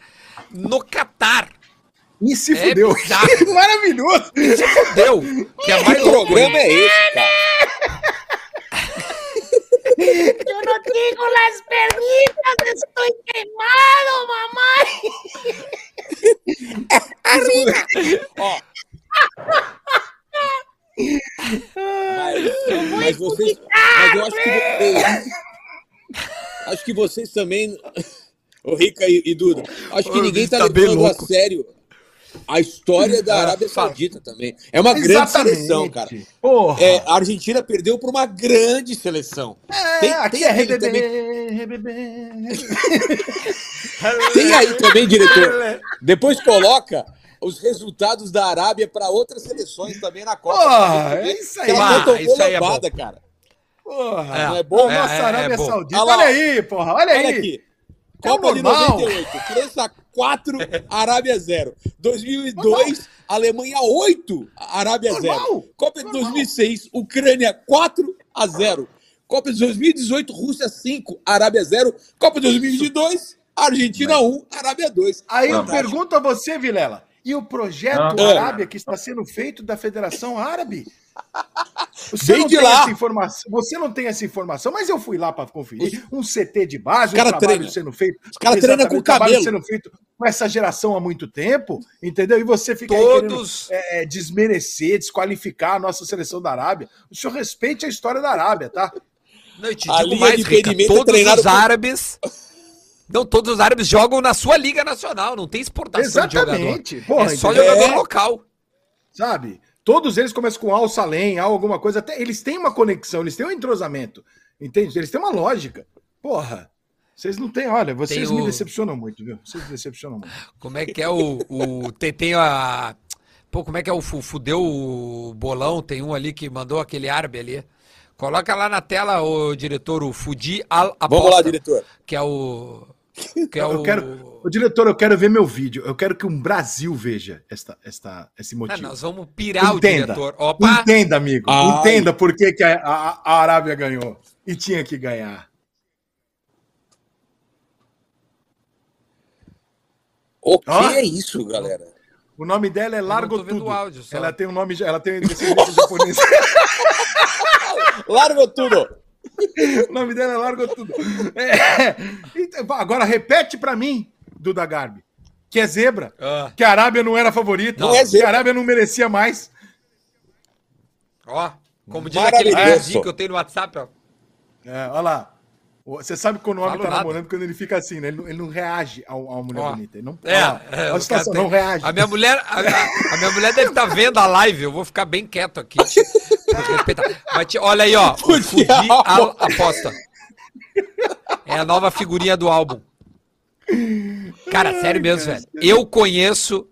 no Catar. E se É fudeu. bizarro. Maravilhoso. Deu. Que é mais programa é esse, cara? Yo no tengo las perritas, estoy quemado, mamá. Ó. Mas, mas vocês. Mas eu acho que vocês. Acho que vocês também. Ô, Rica e, e Duda. Acho que ninguém bicho, tá tá levando a sério a história da Ah, Arábia. Saudita também. É uma grande seleção, cara. Porra. É, a Argentina perdeu para uma grande seleção. É, tem- aqui tem é RBB, RBB. Tem aí também, diretor. Depois coloca os resultados da Arábia para outras seleções também na Copa. Porra, é isso aí. que Ela Ah, não tomou isso aí é lambada, cara. Porra. É, Não é bom? é, Nossa, é, Arábia é bom. Saudita. Olha Olha aí, porra. Olha aí. Olha aqui. É o Copa de normal. 98, França 4, Arábia 0. 2002, Alemanha 8, Arábia Normal. 0. Copa de 2006, Ucrânia 4 a 0. Copa de 2018, Rússia 5, Arábia 0. Copa de 2022, Argentina 1, Arábia 2. Aí eu pergunto a você, Vilela, e o projeto Ah. Arábia que está sendo feito da Federação Árabe? Você Vem não de tem lá. essa informação, você não tem essa informação, mas eu fui lá para conferir um CT de base, um cara trabalho treina. sendo feito. Os caras treinam Exatamente, com um trabalho cabelo. sendo feito com essa geração há muito tempo, entendeu? E você fica aí Todos. querendo é, desmerecer, desqualificar a nossa seleção da Arábia. O senhor respeite a história da Arábia, tá? Não, e te digo mais, Rica, é todos treinado os árabes... Não, todos os árabes jogam na sua liga nacional, não tem exportação de jogador. Exatamente. Porra, é só entendeu? jogador É. local. sabe? Todos eles começam com Al Salem, Al alguma coisa, até eles têm uma conexão, eles têm um entrosamento, entende? Eles têm uma lógica. Porra, vocês não têm, olha, vocês Tem me o- decepcionam muito, viu? Vocês me decepcionam muito. Como é que é o. o tem, tem a. Pô, como é que é o fu- fudeu o bolão? Tem um ali que mandou aquele árabe ali. Coloca lá na tela, o diretor, o Fudi Al Aposta. Vamos lá, diretor. Que é o. Que é Eu o. quero, o diretor, eu quero ver meu vídeo. Eu quero que um Brasil veja esta, esta, esse Ah, motivo. nós vamos pirar o Entenda. diretor. Opa! Entenda, amigo. Ai. Entenda por que, que a, a- a Arábia ganhou. E tinha que ganhar. O que é isso, galera? O nome dela é Largo tô vendo Tudo. o áudio. Ela tem um nome, ela tem descendência japonês. Largou tudo. o nome dela é Largo Tudo. É. Então, agora repete pra mim, Duda Garbi, que é zebra, Ah, que a Arábia não era favorita, Não é que a Arábia não merecia mais. ó, como diz aquele verdinho que eu tenho no WhatsApp, ó. É, olha lá. Você sabe quando o homem Falo tá nada. namorando quando ele fica assim, né? Ele, não- ele não reage ao, ao mulher Ó. bonita. Ele não, É, lá, é, a situação, cara não tem- reage. A minha mulher, a, a- a minha mulher deve estar vendo a live. Eu vou ficar bem quieto aqui. pra respeitar. Mas te- olha aí, ó. Fudi a- aposta. É a nova figurinha do álbum. Cara, sério mesmo, velho. Eu conheço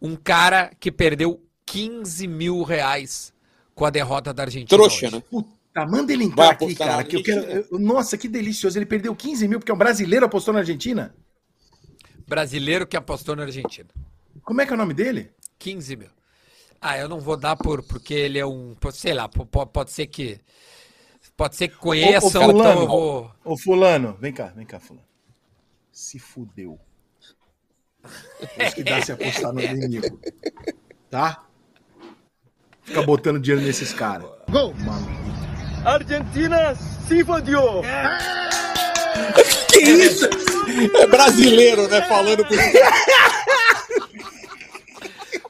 um cara que perdeu 15 mil reais com a derrota da Argentina. Trouxa, hoje. né? Tá, manda ele Vai entrar aqui, cara, que eu quero... Eu- Nossa, que delicioso. Ele perdeu 15 mil porque um brasileiro apostou na Argentina? Brasileiro que apostou na Argentina. Como é que é o nome dele? 15 mil. Ah, eu não vou dar por porque ele é um. Sei lá, po- po- pode ser que. Pode ser que conheçam, então fulano. eu vou. Ô, fulano, vem cá, vem cá, fulano. Se fudeu. Isso que dá se apostar no inimigo. Tá? Fica botando dinheiro nesses caras. Gol! Que isso? É brasileiro, né? Falando por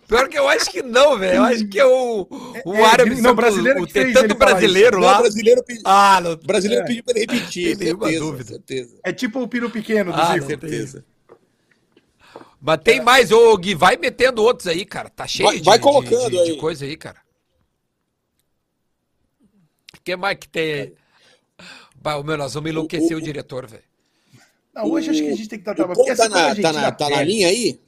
Pior que eu acho que não, velho. Eu acho que é o, o É, árabe. não, brasileiro o, que tem fez tanto ele falar brasileiro Não, lá. brasileiro, pedi- Ah, não. brasileiro É. pediu pra ele repetir. Tem nenhuma certeza, dúvida. certeza. É tipo o piro pequeno do Ah, Zico. Certeza. Mas tem mais, ô Gui, vai metendo outros aí, cara. Tá cheio Vai- de, vai de- colocando de, de aí. coisa aí, cara. O que mais que tem aí? Bah, meu, nós vamos enlouquecer o, o- diretor, velho. Não, hoje acho que a gente tem que estar O porque tá na, a tá, gente na, tá na perde. linha aí?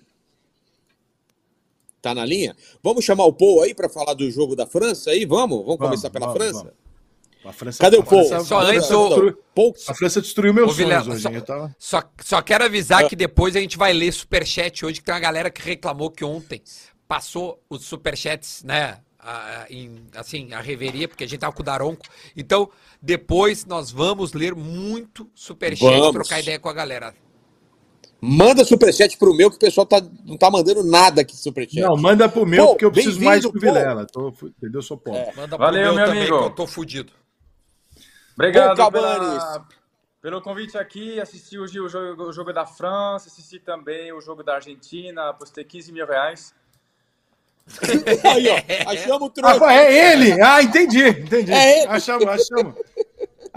Tá na linha? Vamos chamar o Paul aí pra falar do jogo da França aí? Vamos? Vamos, começar pela vamos, França? vamos. A França, Cadê o a Paul? França- Só a antes, Paul, A França destruiu meus Ô, Vilela, sonhos hoje. só- tava... Só, só quero avisar Ah. que depois a gente vai ler superchat hoje, que tem uma galera que reclamou que ontem passou os superchats, né? a- em, assim, a reveria, porque a gente tava com o Daronco. Então, depois nós vamos ler muito superchat e Vamos. trocar ideia com a galera. Manda superchat pro meu, que o pessoal tá, não tá mandando nada aqui de superchat. Não, manda pro meu, Paul, porque eu preciso mais que o Paul. Vilela. Tô, entendeu? Eu sou pobre. Manda Valeu, meu também, amigo. que eu tô fudido. Obrigado pela, Cabanes. pelo convite aqui. Assisti hoje o jogo, o jogo da França, assisti também o jogo da Argentina, apostei 15 mil reais. Aí, ó, achamos o Ah, troço. pô, é ele! Ah, entendi, entendi. É ele. Achamos, achamos.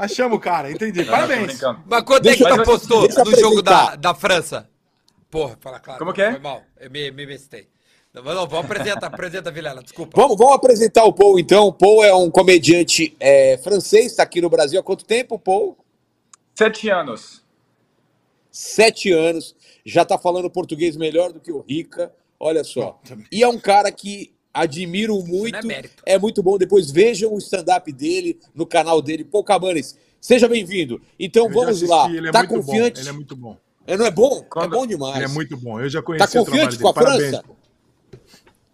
Achamos o cara, entendi. Parabéns. Mas quanto Deixa é que tu apostou no jogo da, da França? Porra, fala claro. Como que é? Foi mal, eu me, me bestei. Não, mas não, vamos apresentar, apresenta, Vilela, desculpa. Vamos, vamos apresentar o Paul então. O Paul é um comediante é, francês, está aqui no Brasil há quanto tempo, Paul? Sete anos. Sete anos, já está falando português melhor do que o Rica, olha só. E é um cara que admiro muito, não é é muito bom. Depois vejam o stand-up dele no canal dele, Paul Cabanes. Seja bem-vindo. Então Eu vamos assisti, lá. Ele é tá muito confiante? bom. Ele é muito bom. É, não é bom? Quando- É bom demais. Ele é muito bom. Eu já Tá conheci o trabalho confiante dele. com a Parabéns. França? pô.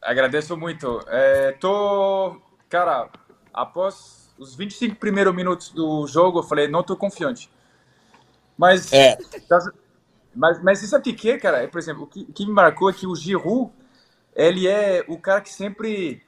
Agradeço muito. É, tô, cara, após os 25 primeiros minutos do jogo, eu falei, não tô confiante. Mas, É. tá- mas, mas você sabe o que é, cara? É, por exemplo, o que, o que me marcou é que o Giroud, ele é o cara que sempre...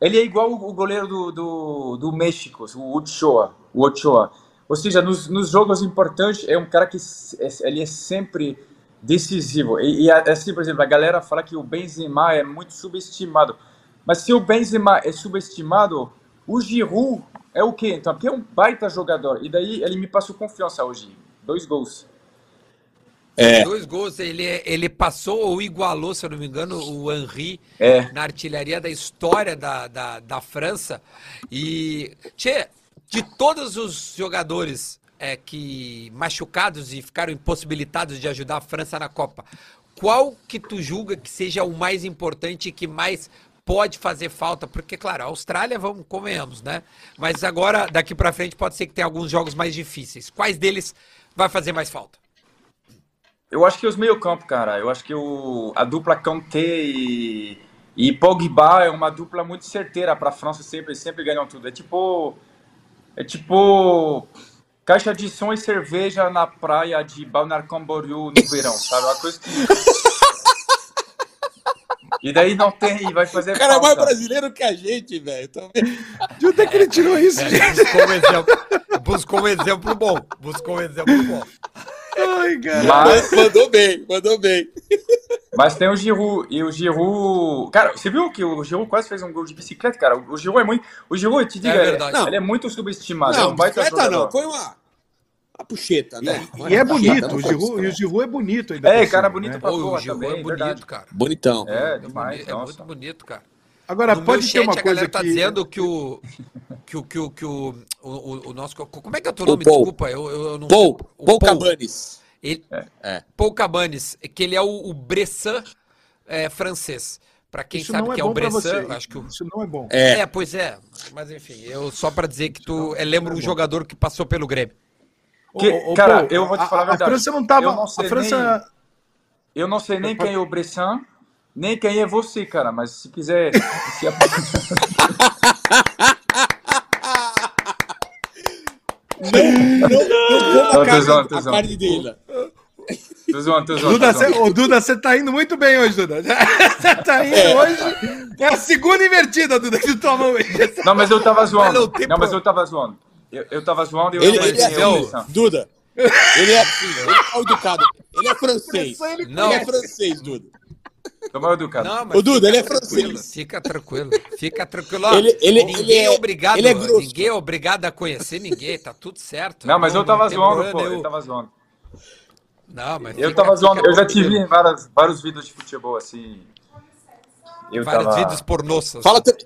Ele é igual o goleiro do, do, do México, o Ochoa. O Ochoa. Ou seja, nos, nos jogos importantes, é um cara que é- ele é sempre decisivo. E, e assim, por exemplo, a galera fala que o Benzema é muito subestimado. Mas se o Benzema é subestimado, o Giroud é o quê? Então, porque é um baita jogador. E daí ele me passou confiança hoje. Dois gols. É. Dois gols, ele, ele passou ou igualou, se eu não me engano, o Henry É. na artilharia da história da, da, da França. E, tchê, de todos os jogadores é, que machucados e ficaram impossibilitados de ajudar a França na Copa, qual que tu julga que seja o mais importante e que mais pode fazer falta? Porque, claro, a Austrália, vamos, convenhamos, né? Mas agora, daqui pra frente, pode ser que tenha alguns jogos mais difíceis. Quais deles vai fazer mais falta? Eu acho que os meio-campo, cara. Eu acho que o, a dupla Kanté e, e Pogba é uma dupla muito certeira para a França sempre, sempre ganham tudo. É tipo é tipo caixa de som e cerveja na praia de Balneário Camboriú no verão, sabe? Uma coisa que E daí não tem, vai fazer O cara é mais falta. brasileiro que a gente, velho. De onde é que ele tirou isso, É, gente? buscou um exemplo. Buscou um exemplo bom. Buscou um exemplo bom. Ai, cara. Mas, Mandou bem, mandou bem. mas tem o Giroud, e o Giroud... Cara, você viu que o Giroud quase fez um gol de bicicleta, cara? O Giroud é muito... O Giroud, eu te digo, É é verdade. ele é muito subestimado. é Não, um baita bicicleta não, foi uma, uma puxeta, né? E é bonito, Não o Giroud, e o. Giroud é bonito ainda. É, cara cima, bonito né? pra porra o Giroud também, é verdade. bonito, cara. Bonitão. É, É demais, é nossa. muito bonito, cara. Agora, no pode meu ter chat, uma a coisa galera tá que... dizendo que o. Que o, que o, que o, o, o- nosso. Como é que é o teu O nome? Paul. Desculpa, eu, eu, não Paul, O Paul Cabanes. Ele, É. Paul Cabanes, que ele é o, o Bressan é, francês. Pra quem Isso sabe é que é o Bressan, acho que o. Isso não é bom. É, É, pois é. Mas enfim, eu só pra dizer que tu é, lembra um jogador que passou pelo Grêmio. Que- Ô, ô, cara, Paul, eu vou te a- falar a a, verdade. França não tava... Não a França... Eu não sei nem quem é o Bressan, nem quem é você, cara, mas se quiser... se não, não, não Não, zoando, a carne dele. Tô zoando, tô zoando, Duda, tô zoando. cê, ô, Duda, você tá indo muito bem hoje, Duda. Você tá indo hoje. É a segunda invertida, Duda, que tu toma hoje. Não, mas eu tava zoando. não tem Não, mas eu tava zoando. Eu, eu tava zoando e eu Ele, não ele é é o assim. Duda. Ele é assim, ele é mal educado. Ele é francês. Ele Não. é francês, Duda. Tô mal educado. Não, mas Ô, Duda, ele é tranquilo, francês. Fica tranquilo, fica tranquilo. Ele- ele- ninguém ele é, é- obrigado, ele é grosso. ninguém é obrigado a conhecer ninguém, tá tudo certo. Não, mas eu tava zoando, pô. nenhum. Eu tava zoando. Não, mas Eu fica- tava zoando. Eu já tive várias, vários vídeos de futebol, assim. Eu vários tava... vídeos pornôs. Fala, tr-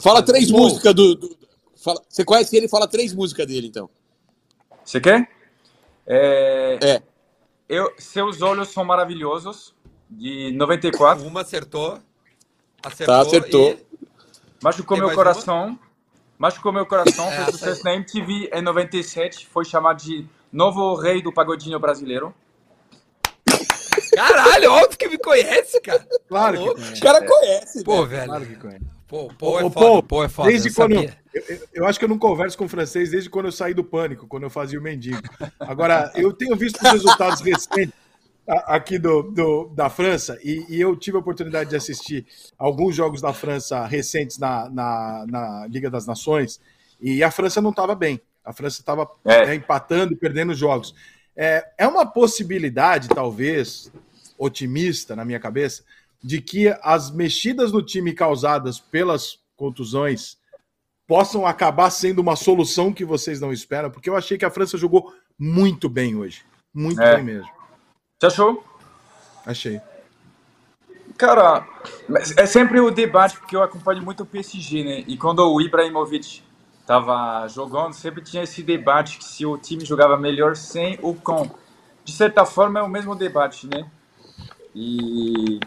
fala três Pô, músicas do. do- fala- você conhece ele? Fala três músicas dele, então. Você quer? É... É. Eu, Seus Olhos São Maravilhosos, de 94. Uma acertou. Acertou. Tá, acertou. e- Machucou Tem meu coração. Machucou meu coração, fez essa sucesso aí. na MTV em 97. Foi chamado de novo rei do pagodinho brasileiro. Caralho, óbvio que me conhece, cara. Claro Tá que louco. conhece. O cara conhece, Pô, velho. velho. Claro que conhece. Pô, pô, é Ô, foda, pô, é foda. Desde eu quando. Eu, eu- eu acho que eu não converso com francês desde quando eu saí do pânico, quando eu fazia o mendigo. Agora, eu tenho visto os resultados recentes aqui do, do- da França e, e eu tive a oportunidade de assistir alguns jogos da França recentes na, na, na Liga das Nações e a França não estava bem. A França estava É. empatando e perdendo jogos. É, é uma possibilidade, talvez, otimista na minha cabeça, de que as mexidas no time causadas pelas contusões possam acabar sendo uma solução que vocês não esperam, porque eu achei que a França jogou muito bem hoje. Muito É. bem mesmo. Você achou? Achei. Cara, é sempre o debate, porque eu acompanho muito o PSG, né? E quando o Ibrahimovic tava jogando, sempre tinha esse debate que se o time jogava melhor sem o com. De certa forma, é o mesmo debate, né? E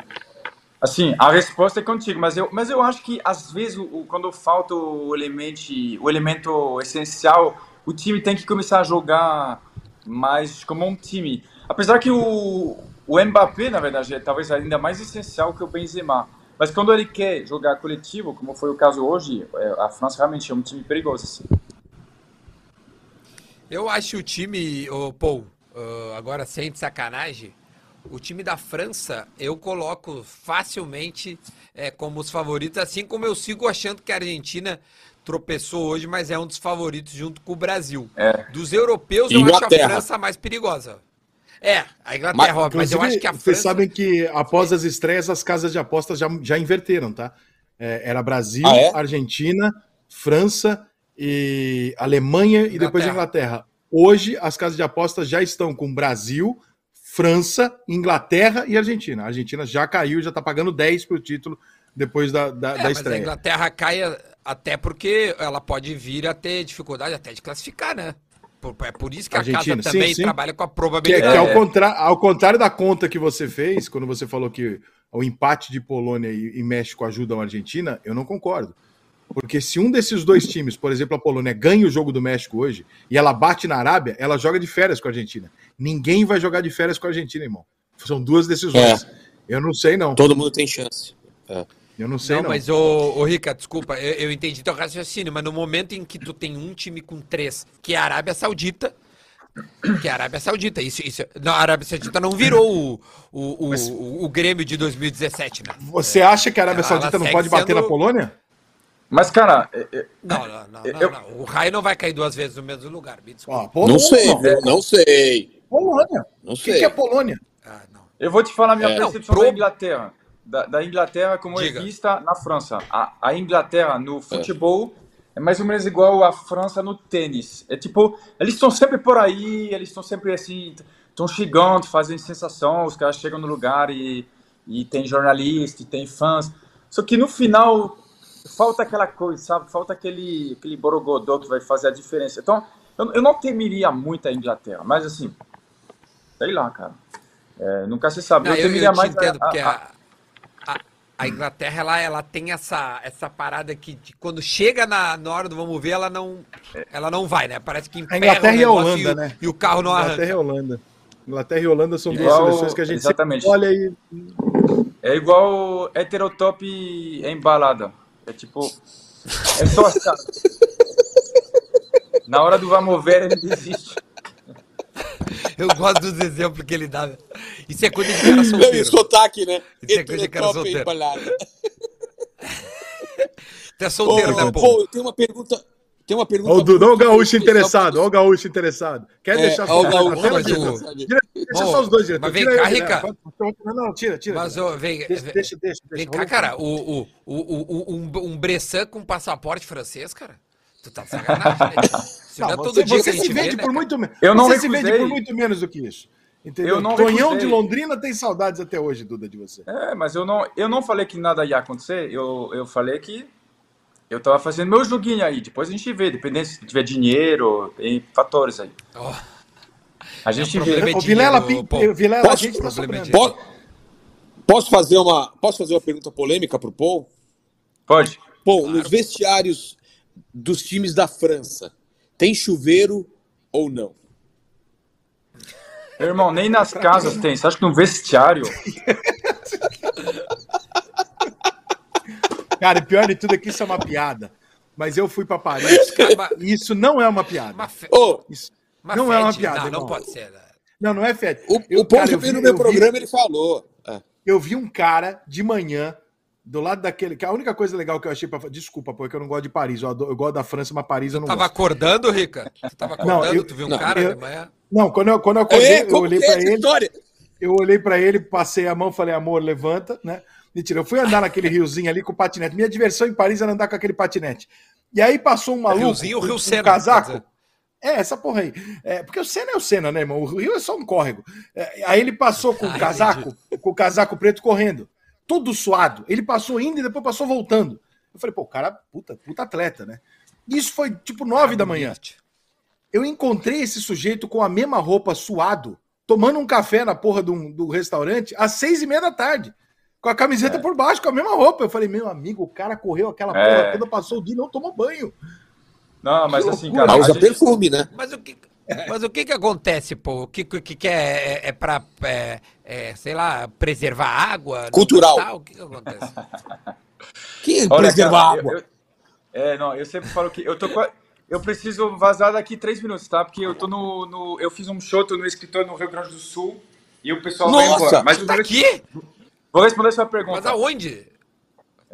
assim, a resposta é contigo, mas eu, mas eu acho que às vezes o- quando falta o elemento, o elemento essencial, o time tem que começar a jogar mais como um time. Apesar que o, o Mbappé, na verdade, é talvez ainda mais essencial que o Benzema. Mas quando ele quer jogar coletivo, como foi o caso hoje, é, a França realmente é um time perigoso. Assim. Eu acho o time, ô Paul, ah, agora sem de sacanagem, o time da França eu coloco facilmente é, como os favoritos, assim como eu sigo achando que a Argentina tropeçou hoje, mas é um dos favoritos junto com o Brasil. É. Dos europeus, eu acho a. França mais perigosa. É, a Inglaterra, óbvio, mas eu acho que a vocês França. sabem que após as estreias, as casas de apostas já, já inverteram, tá? É, era Brasil, Ah, é? Argentina, França e Alemanha e depois Inglaterra. Inglaterra. Hoje, as casas de apostas já estão com Brasil, França, Inglaterra e Argentina. A Argentina já caiu, já tá pagando 10 pro título depois da, da, É, da mas a estreia. Inglaterra cai até porque ela pode vir a ter dificuldade até de classificar, né? Por- É por isso que a Argentina, casa sim, também sim. trabalha com a Que, é- que probabilidade. é ao, contra- ao contrário da conta que você fez, quando você falou que o empate de Polônia e, e México ajudam a Argentina, eu não concordo. Porque se um desses dois times, por exemplo, a Polônia, ganha o jogo do México hoje e ela bate na Arábia, ela joga de férias com a Argentina. Ninguém vai jogar de férias com a Argentina, irmão. São duas decisões. Eu não sei, não. Todo mundo tem chance. Eu não sei, Não, não. mas, ô, ô Rica, desculpa, eu, eu entendi teu raciocínio, mas no momento em que tu tem um time com três, que é a Arábia Saudita, Que é a Arábia Saudita. Isso, isso, não, a Arábia Saudita não virou o, o, o, o, o Grêmio de 2017, né? Você acha que a Arábia Ela- Saudita ela não pode bater sendo- na Polônia? Mas, cara, é- é- Não, não, não, não, Eu- não. O raio não vai cair duas vezes no mesmo lugar. Me desculpa. Ó, Polônia, Não sei, viu? Não sei. Polônia. Não O que, sei. que é Polônia? Ah, não. eu vou te falar a minha É. percepção Não, pro- da Inglaterra. Da, da Inglaterra como Diga. é vista na França. A, a Inglaterra no futebol é. mais ou menos igual a França no tênis. É tipo, eles estão sempre por aí, eles estão sempre assim, estão chegando, fazendo sensação, os caras chegam no lugar e, e tem jornalista, e tem fãs. Só que no final falta aquela coisa, sabe? Falta aquele, aquele borogodó que vai fazer a diferença. Então, eu, eu não temeria muito a Inglaterra, mas assim, sei lá, cara. É, nunca se sabe. Não, eu eu, temeria eu mais entendo, a- a- a, a, a Inglaterra ela, ela tem essa, essa parada que de- quando chega na, na hora do vamos ver, ela não, ela não vai, né? Parece que emperra Inglaterra o e a Holanda, o- né? E o carro não Inglaterra arranca. e Holanda. Inglaterra e Holanda são duas Igual- seleções que a gente exatamente. olha e É igual heterotop em balada. É tipo. É só achar. Na hora do vamos ver, ele desiste. Eu gosto dos exemplos que ele dá. Isso é coisa de cara Não, solteiro. sotaque, né? Isso é coisa de cara Heterotop solteiro. é solteiro, né, Ô, pô? pô, tem uma pergunta. Tem uma pergunta. Olha o Dudu, olha o muito gaúcho interessado, olha o gaúcho interessado. Quer É, deixar olha o gaúcho, tela, mas diretor? o- Tira- Deixa Bom, só os dois, diretor. mas vem Tira cá, né? Rica. Não, não, tira, tira. Mas, ô, vem, Deixa, vem, deixa, deixa. vem deixa. cá, cara, o, o, o, o, um, um Bressan com passaporte francês, cara. Tu tá de sacanagem, né? Não, Não, é você, dia que você a se vende vê, né, por cara? muito menos. Eu não Você se vende recusei. por muito menos do que isso. Entendeu? Eu não Tonhão recusei. de Londrina tem saudades até hoje, Duda, de você. É, mas eu não, eu não falei que nada ia acontecer. Eu, eu falei que eu tava fazendo meu joguinho aí. Depois a gente vê, dependendo se tiver dinheiro, tem fatores aí. Ó, A gente É, vê. é O Vilela, o Vilela a Posso- gente tá. Po- Posso fazer uma, posso fazer uma pergunta polêmica pro Paul? Pode. Paul, nos vestiários dos times da França, tem chuveiro ou não? Meu irmão, nem nas casas tem. Você acha que no vestiário? Cara, e pior de tudo é que isso é uma piada. Mas eu fui pra Paris e isso não é uma piada. Uma fe... Ô, Isso uma não é uma piada, Não, não pode ser. né? Não, não é fede. o, Eu- o cara, eu veio vi- no meu eu vi- programa ele falou. É. Eu vi um cara de manhã, do lado daquele. Que a única coisa legal que eu achei pra. Desculpa, porque eu não gosto de Paris. Eu, adoro- eu gosto da França, mas Paris eu não Tava gosto. acordando, Rica? Tu tava Não, acordando? eu- tu viu um não, cara eu- de manhã? Não, quando eu, quando eu acordei, É, eu olhei que é pra essa ele. história? Eu olhei pra ele, passei a mão, falei, amor, levanta, né? Mentira, eu fui andar naquele riozinho ali com o patinete. Minha diversão em Paris era andar com aquele patinete. E aí passou um maluco. Riozinho ou com- Rio Sena, Um casaco. É, essa porra aí. É, porque o Senna é o Senna, né, irmão? O Rio é só um córrego. É, aí ele passou com o Ah, casaco, com o casaco preto correndo. Todo suado. Ele passou indo e depois passou voltando. Eu falei, pô, o cara, puta, puta atleta, né? Isso foi tipo nove da manhã. Eu encontrei esse sujeito com a mesma roupa suado, tomando um café na porra do, do restaurante às seis e meia da tarde. Com a camiseta por baixo, com a mesma roupa. Eu falei, meu amigo, o cara correu aquela porra É. toda, passou o dia e não tomou banho. Não, mas Que assim, loucura. cara. Ah, usa gente- perfume, né? Mas o que, mas o que que acontece, pô? O que, que, que é, é, é pra, é, é, sei lá, preservar água? Cultural. O que que acontece? Que Olha, preservar cara, água. eu- eu- é, não, eu sempre falo que eu tô eu preciso vazar daqui três minutos, tá? Porque eu tô no, no- eu fiz um show tô no escritório no Rio Grande do Sul e o pessoal vai Nossa! embora. Mas Tu tá aqui? vou responder sua pergunta. Mas aonde?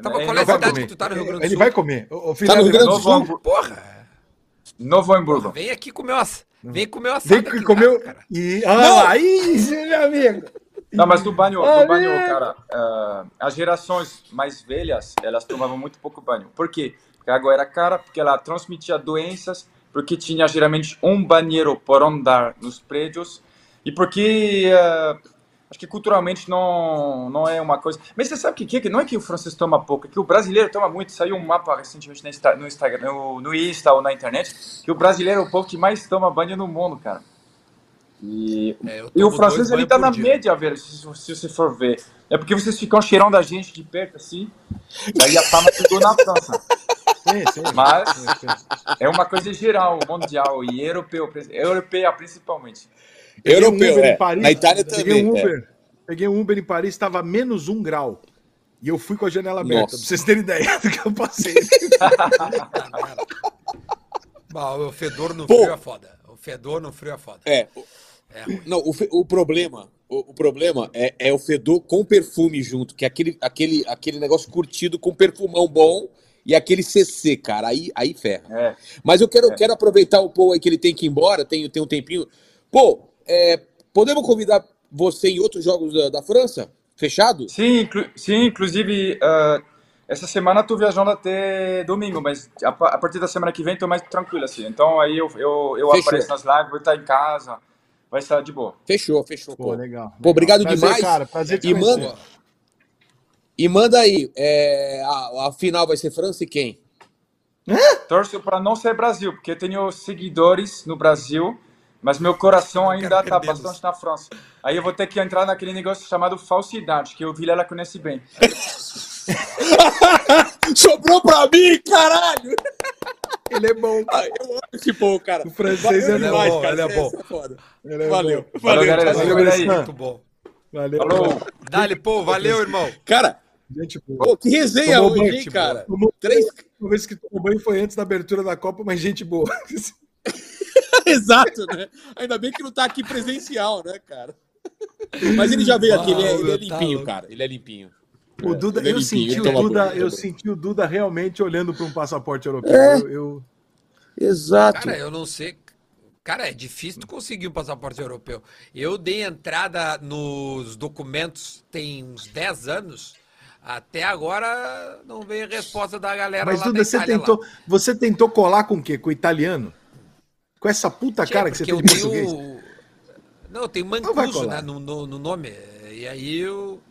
Tava, É, qual é a vai cidade comer. que tu tá no Rio Grande do Ele Sul? vai comer. O, o filho Tá no Rio Grande do Novo, Sul? Hamburgo, Porra! Novo Hamburgo. Vem aqui comer umas. Vem comer uma Vem aqui casa, cara. E, ah, isso, meu amigo. Não, mas no banho, no banho, cara, ah, as gerações mais velhas, elas tomavam muito pouco banho. Por quê? Porque a água era cara, porque ela transmitia doenças, porque tinha geralmente um banheiro por andar nos prédios e porque ah, acho que culturalmente não não é uma coisa. Mas você sabe o que que é? Não é que o francês toma pouco, é que o brasileiro toma muito. Saiu um mapa recentemente no Instagram, no, no Insta ou na internet, que o brasileiro é o povo que mais toma banho no mundo, cara. E, É, e o francês ele tá na dia. média, velho, se, se você for ver. É porque vocês ficam cheirando a gente de perto assim, daí a fama ficou na França. Sim, sim. Mas- Sim, sim. É uma coisa geral, mundial e europeu, europeia principalmente. Peguei um Europeu, Uber em é. Paris, Na Itália peguei também. Um é. Uber, Peguei um Uber em Paris, estava menos um grau. E eu fui com a janela aberta, Nossa. pra vocês terem ideia do que eu passei. Bah, o fedor no Pô. frio é foda. O Fedor no frio é foda. É. o- É. Não, o, o problema, o, o problema é, é o fedor com perfume junto, que é aquele, aquele, aquele negócio curtido com perfumão bom e aquele CC, cara. Aí, aí ferra. É. Mas eu quero, É. quero aproveitar o Paul aí que ele tem que ir embora, tem, tem um tempinho. Pô, é, podemos convidar você em outros jogos da, da França? Fechado? Sim, inclu- sim, inclusive, ah, essa semana estou viajando até domingo, mas a, pa- a partir da semana que vem estou mais tranquilo, assim. Então aí eu, eu, eu Fechou. apareço nas lives, vou estar em casa, vai estar de boa. Fechou, fechou. Pô, Pô. legal. Pô, obrigado Prazer, demais. cara. Prazer te E conhecer. manda, e manda aí, é, a, a final vai ser França e quem? Torço para não ser Brasil, porque eu tenho seguidores no Brasil, mas meu coração ainda está bastante na França. Aí eu vou ter que entrar naquele negócio chamado falsidade, que o Vilela conhece bem. Sobrou pra mim, caralho! Ele é bom. Ah, Eu amo esse Paul, cara. O francês é Valeu é demais, bom, cara. ele é bom. foda. Ele é Valeu. bom. Valeu, galera. valeu. Cuida aí. Alessandro. Muito bom. Valeu. Falou. Dali, pô, valeu, irmão. Cara, Gente boa. pô, que resenha Tomou hoje, banho, hein, tipo, cara? Tomou- Três. Uma vez que tomou banho foi antes da abertura da Copa, mas gente boa. Exato, né? Ainda bem que não tá aqui presencial, né, cara? Mas ele já veio aqui, ele é, ele é Tá limpinho, cara. Ele é limpinho. O Duda, ele é eu senti o Duda, eu senti o Duda realmente olhando para um passaporte europeu. É. Eu, eu- Exato. Cara, eu não sei. Cara, é difícil tu conseguir um passaporte europeu. Eu dei entrada nos documentos tem uns 10 anos. Até agora não veio resposta da galera Mas lá Duda, da você tentou, lá. você tentou colar com o quê? Com o italiano? Com essa puta Tchê, cara que você tem português? tenho... Não, tem Mancuso né, no, no, no nome. E aí eu...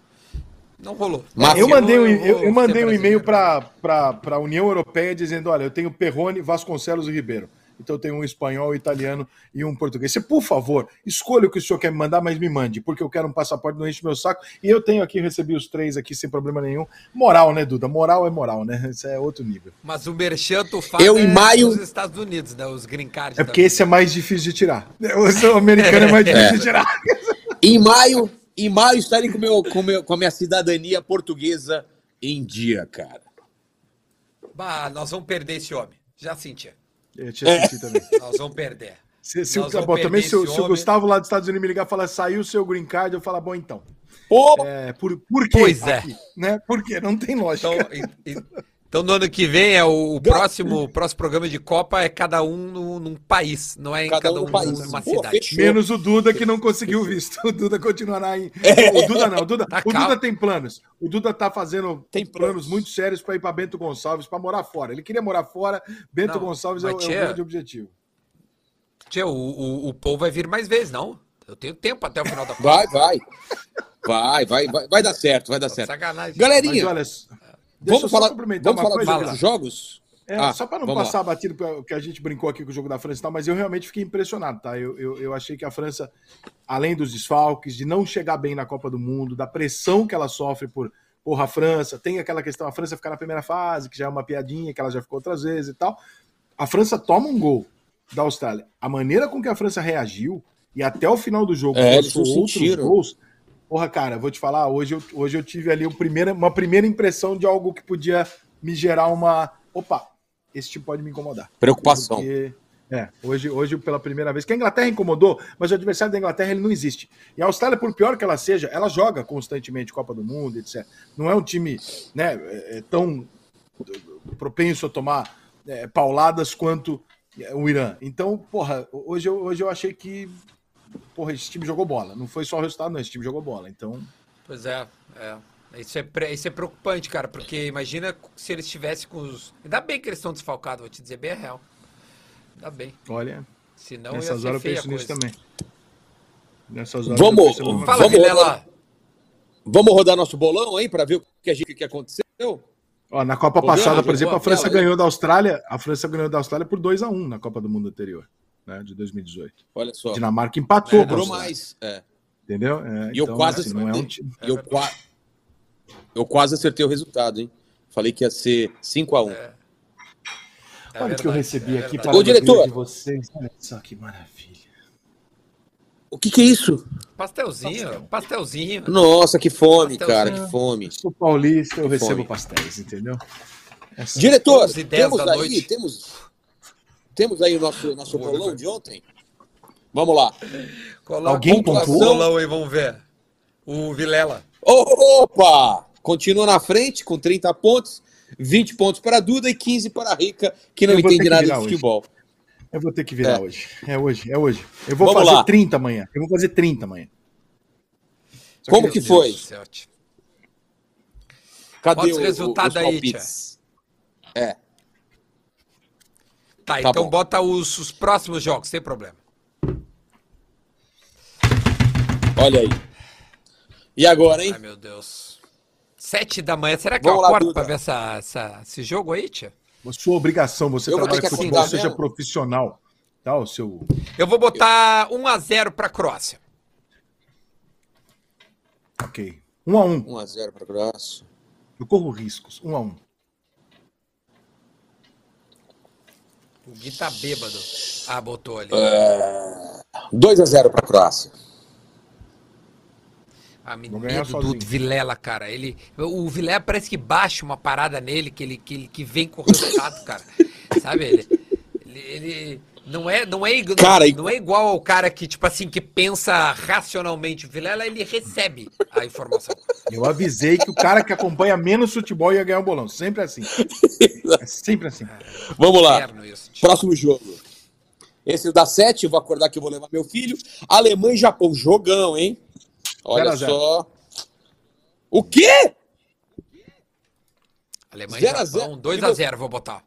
Não rolou. Mas Eu mandei um, eu, eu mandei um e-mail para a União Europeia dizendo: olha, eu tenho Perrone, Vasconcelos e Ribeiro. Então eu tenho um espanhol, um italiano e um português. Você, por favor, escolha o que o senhor quer me mandar, mas me mande, porque eu quero um passaporte, não enche meu saco. E eu tenho aqui, recebi os três aqui sem problema nenhum. Moral, né, Duda? Moral é moral, né? Isso é outro nível. Mas o Merchan tu faz Eu, em é maio- nos Estados Unidos, né? Os green cards. É porque esse é mais difícil de tirar. O americano é mais difícil de tirar. Em maio, em maio estarei com, meu, com, meu, com a minha cidadania portuguesa em dia, cara. Bah, nós vamos perder esse homem. Já sentia. Eu tinha sentido também. Nós vamos perder. Se, se, Nós o, vamos bom, também perder se, se o. Gustavo lá dos Estados Unidos me ligar e falar, saiu o seu green card, eu falar, bom, então. Pô, É, por, por quê? Pois é. aqui, né? Por quê? Não tem lógica. Então, e- e- então no ano que vem é o, o próximo, o próximo programa de Copa é cada um no- num país, não é em cada, Cada um um país. numa Pô, cidade. fechou. Menos o Duda que não conseguiu visto. O Duda continuará em. O Duda não, o Duda, Tá o Duda tem planos. O Duda tá fazendo Tem planos planos. muito sérios para ir para Bento Gonçalves, para morar fora. Ele queria morar fora. Bento Não, Gonçalves é, o- mas é o grande objetivo. Tchê, o, o, o Paul vai vir mais vezes, não? Eu tenho tempo até o final da Copa. Vai, vai. Vai, vai, vai, vai dar certo, vai dar certo. Sacanagem. Mas Galerinha, olha, deixa vamos eu só falar, complementar vamos uma falar coisa. dos jogos? É, Ah, só para não passar batido pra- que a gente brincou aqui com o jogo da França e tal, mas eu realmente fiquei impressionado, tá? Eu, eu, eu achei que a França, além dos desfalques, de não chegar bem na Copa do Mundo, da pressão que ela sofre por, porra, a França, tem aquela questão, a França ficar na primeira fase, que já é uma piadinha, que ela já ficou outras vezes e tal. A França toma um gol da Austrália. A maneira com que a França reagiu e até o final do jogo É, eles outros sentiram. gols. Porra, cara, vou te falar, hoje eu, hoje eu tive ali uma primeira impressão de algo que podia me gerar uma. Opa, esse tipo pode me incomodar. Preocupação. Porque, é, hoje, hoje, pela primeira vez, que a Inglaterra incomodou, mas o adversário da Inglaterra ele não existe. E a Austrália, por pior que ela seja, ela joga constantemente Copa do Mundo, etc. Não é um time né, é, é tão propenso a tomar é, pauladas quanto o Irã. Então, porra, hoje eu, hoje eu achei que porra, esse time jogou bola. Não foi só o resultado, não, esse time jogou bola. Então, Pois é, é. Isso é, pre- isso é preocupante, cara, porque imagina se eles estivessem com os. Ainda bem que eles estão desfalcados, vou te dizer bem a real. Ainda bem. olha, Senão ia nessas ser horas eu penso nisso também. Nessas horas Vamos- eu Fala, Vamos rodar. Vamos rodar nosso bolão aí para ver o que, a gente, que aconteceu? Ó, na Copa Podemos? passada, por exemplo, a França ganhou da Austrália. A França ganhou da Austrália por 2 a 1 na Copa do Mundo anterior, né, de 2018. Olha só. Dinamarca empatou. Sobrou Austrália, mais. É. Entendeu? É, E eu quase assim, não é um acertei. time. Eu, qua- eu quase acertei o resultado, hein? Falei que ia ser 5x1. É Olha o que eu verdade, recebi é aqui para Ô, diretor. de vocês. Olha só que maravilha. O que, que é isso? Pastelzinho, pastelzinho. Nossa, que fome, Pastelzinho. cara, que fome. Eu sou paulista, eu Que recebo fome. pastéis, entendeu? Essa- Diretor, 11 10 temos aí, noite. temos, temos aí o nosso, nosso bolão de ontem? Vamos lá. Coloca Alguém pontuou? bolão aí, vamos ver. O Vilela. Opa! Continua na frente com 30 pontos, 20 pontos para a Duda e 15 para a Rica, que não Eu entende nada de hoje. futebol. Eu vou ter que virar É. hoje. É hoje, é hoje. Eu vou Vamos fazer lá. 30 amanhã. Eu vou fazer 30 amanhã. Só Como que foi? Cadê Quantos o, resultados os aí, palpites? É. Tá, Tá então bom. bota os, os próximos jogos, sem problema. Olha aí. E agora, hein? Ai, meu Deus. Sete da manhã. Será que Vamos eu lá, acordo pra ver essa, essa- esse jogo aí, tia? A Sua obrigação, você Eu trabalha com que futebol, seja mesmo. profissional. Tá, o seu. Eu vou botar 1x0 pra Croácia. Ok. Um a um. 1x0 para a Croácia. Eu corro riscos. Um a um. O Gui tá bêbado. Ah, botou ali. 2x0 para a Croácia. Ah, me medo do. Vilela, cara. Ele, o Vilela parece que baixa uma parada nele que ele que, ele- que vem com o resultado, cara. Sabe? Ele, ele, ele não é não é Cara, e- não é igual ao cara que tipo assim que pensa racionalmente. O Vilela ele recebe a informação. Eu avisei que o cara que acompanha menos futebol ia ganhar o bolão. Sempre assim. É sempre assim. Vamos lá. Próximo jogo. Esse dá 7, eu vou acordar que eu vou levar meu filho. Alemanha e Japão, jogão, hein? Olha Zero a zero. só. O quê? Alemanha Zero e Japão, zero. 2x0 vou botar.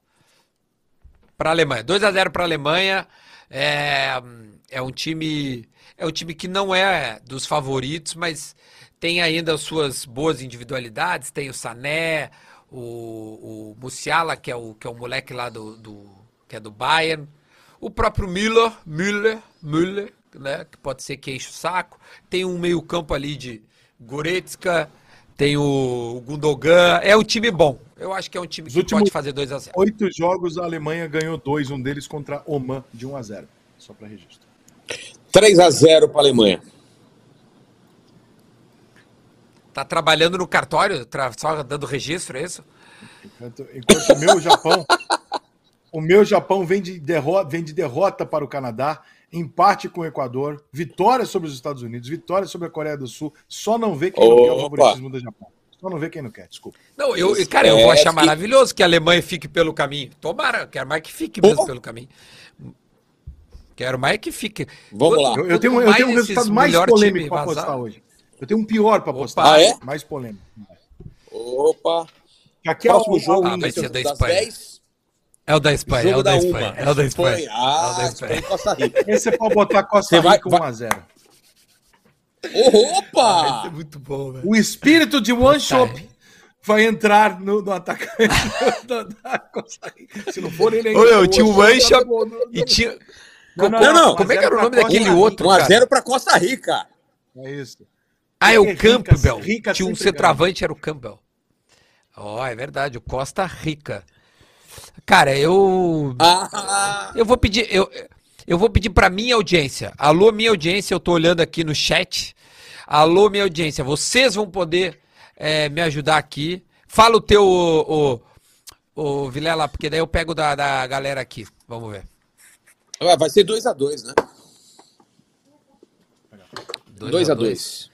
Pra Alemanha. 2x0 pra Alemanha. É, é um time. É um time que não é dos favoritos, mas tem ainda as suas boas individualidades. Tem o Sané, o, o Musiala, que é o, que é o moleque lá do, do- que é do Bayern. O próprio Müller, Müller, Müller, né? Que pode ser que enche o saco. Tem um meio-campo ali de Goretzka, tem o Gundogan. É um time bom. Eu acho que é um time Os que pode fazer 2 a 0 Oito jogos, a Alemanha ganhou dois, um deles contra Oman, de 1 a 0 Só para registro. 3x0 para a Alemanha. Tá trabalhando no cartório, tra- só dando registro, é isso? Enquanto, enquanto o meu Japão. O meu Japão vem de, derrota, vem de derrota para o Canadá, empate com o Equador, vitória sobre os Estados Unidos, vitória sobre a Coreia do Sul. Só não vê quem não quer o Opa. favoritismo do Japão. Só não vê quem não quer, desculpa. Não, eu, cara, eu vou É, achar que- maravilhoso que a Alemanha fique pelo caminho. Tomara, quero mais que fique mesmo Pô. pelo caminho. Quero mais que fique. Vamos Quanto- lá. Eu, eu tenho, eu tenho um resultado mais polêmico para apostar hoje. Eu tenho um pior para apostar. Ah, é? Mais polêmico. Opa. Aqui é o jogo Ah, vai ser da das Espanha. 10. É o da Espanha, é o da da Espanha. uma. É o da Espanha. É o Ah, da Espanha Espanha. Costa Rica. Esse é para botar Costa Você vai- Rica vai- 1x0. Opa! é muito bom, velho. O espírito de One. Shop vai entrar no, no atacante da, da Costa Rica. Se não for ele ainda. Ô, meu, tinha o One One Shop E tinha. Não, Não, não. Como é que era o nome pra daquele outro? 1x0 para Costa Rica. É isso. Ah, é o rica- Campbell. rica Tinha um centroavante, era o Campbell. Ó, é verdade, o Costa Rica. Cara, eu. Ah, Eu vou pedir. Eu, eu vou pedir pra minha audiência. Alô, minha audiência, eu tô olhando aqui no chat. Alô, minha audiência, vocês vão poder é, me ajudar aqui. Fala o teu, o, o, o Vilela, porque daí eu pego da, da galera aqui. Vamos ver. Vai vai ser 2x2, né? Dois a 2x2.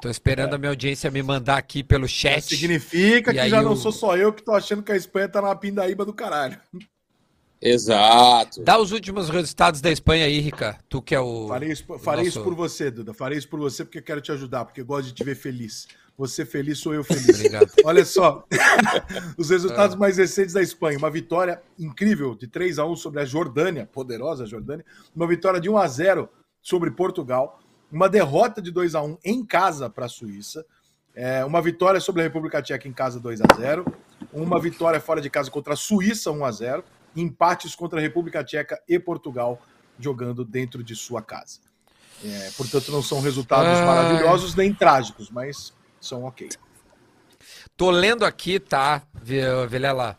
Tô esperando a minha audiência me mandar aqui pelo chat. Significa E que já não sou só eu que tô achando que a Espanha tá na pindaíba do caralho. Exato. Dá os últimos resultados da Espanha aí, Rica. Tu que é o. Farei, isso, o farei nosso- isso por você, Duda. Farei isso por você porque eu quero te ajudar, porque eu gosto de te ver feliz. Você feliz, sou eu feliz. Obrigado. Olha só, os resultados mais recentes da Espanha. Uma vitória incrível de 3 a 1 sobre a Jordânia, poderosa Jordânia. Uma vitória de 1 a 0 sobre Portugal. Uma derrota de 2 a 1 em casa para a Suíça. É, uma vitória sobre a República Tcheca em casa 2 a 0 Uma vitória fora de casa contra a Suíça 1 a 0 Empates contra a República Tcheca e Portugal jogando dentro de sua casa. É, portanto, não são resultados Ai. maravilhosos nem trágicos, mas são ok. Tô lendo aqui, tá, Vi- Vilela?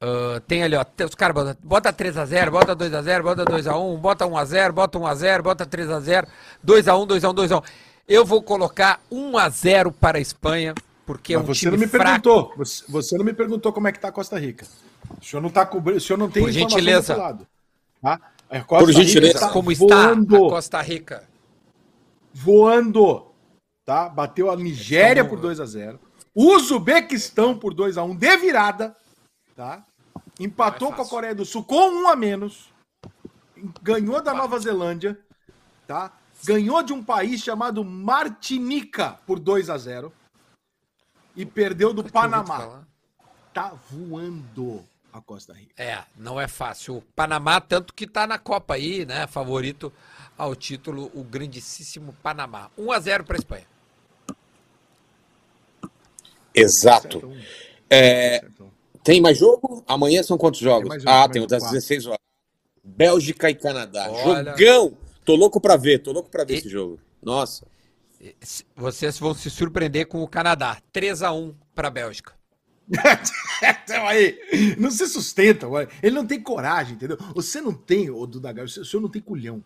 Ah, tem ali, ó. Os caras botam bota 3x0, bota 2x0, bota 2x1, bota 1x0, bota 1x0, bota 3x0, 2x1, 2x1, 2x1. Eu vou colocar 1x0 para a Espanha, porque é Mas um você time não me fraco. perguntou. Você, você não me perguntou como é que tá a Costa Rica. O senhor não tá cobrindo. O senhor não tem Por gentileza. lado. Tá? A Costa Por Rica gentileza. está Como está voando, a Costa Rica? voando, tá? Bateu a Nigéria Estão- por 2 a 0 o Uzbequistão por 2 a 1 de virada, tá? Empatou é com a. Coreia do Sul com um a menos, ganhou da Nova Zelândia, tá? Ganhou de um país chamado Martinica por 2 a 0 e perdeu do Panamá. Tá voando a Costa Rica. É, não é fácil. O Panamá, tanto que tá na Copa aí, né? Favorito ao título, o grandíssimo Panamá. 1 a 0 para Espanha. Exato. Acertou. É, Acertou. Tem mais jogo? Amanhã são quantos jogos? mais jogo, ah, tem o jogo, das quatro. 16 horas. Bélgica e Canadá. Olha. Jogão! Tô louco pra ver, tô louco pra ver E- esse jogo. Nossa. Vocês vão se surpreender com o Canadá. 3 a 1 para a Bélgica. Então aí, não se sustenta, ué. ele não tem coragem, entendeu? Você não tem, ô Duda Gaio, o senhor não tem culhão,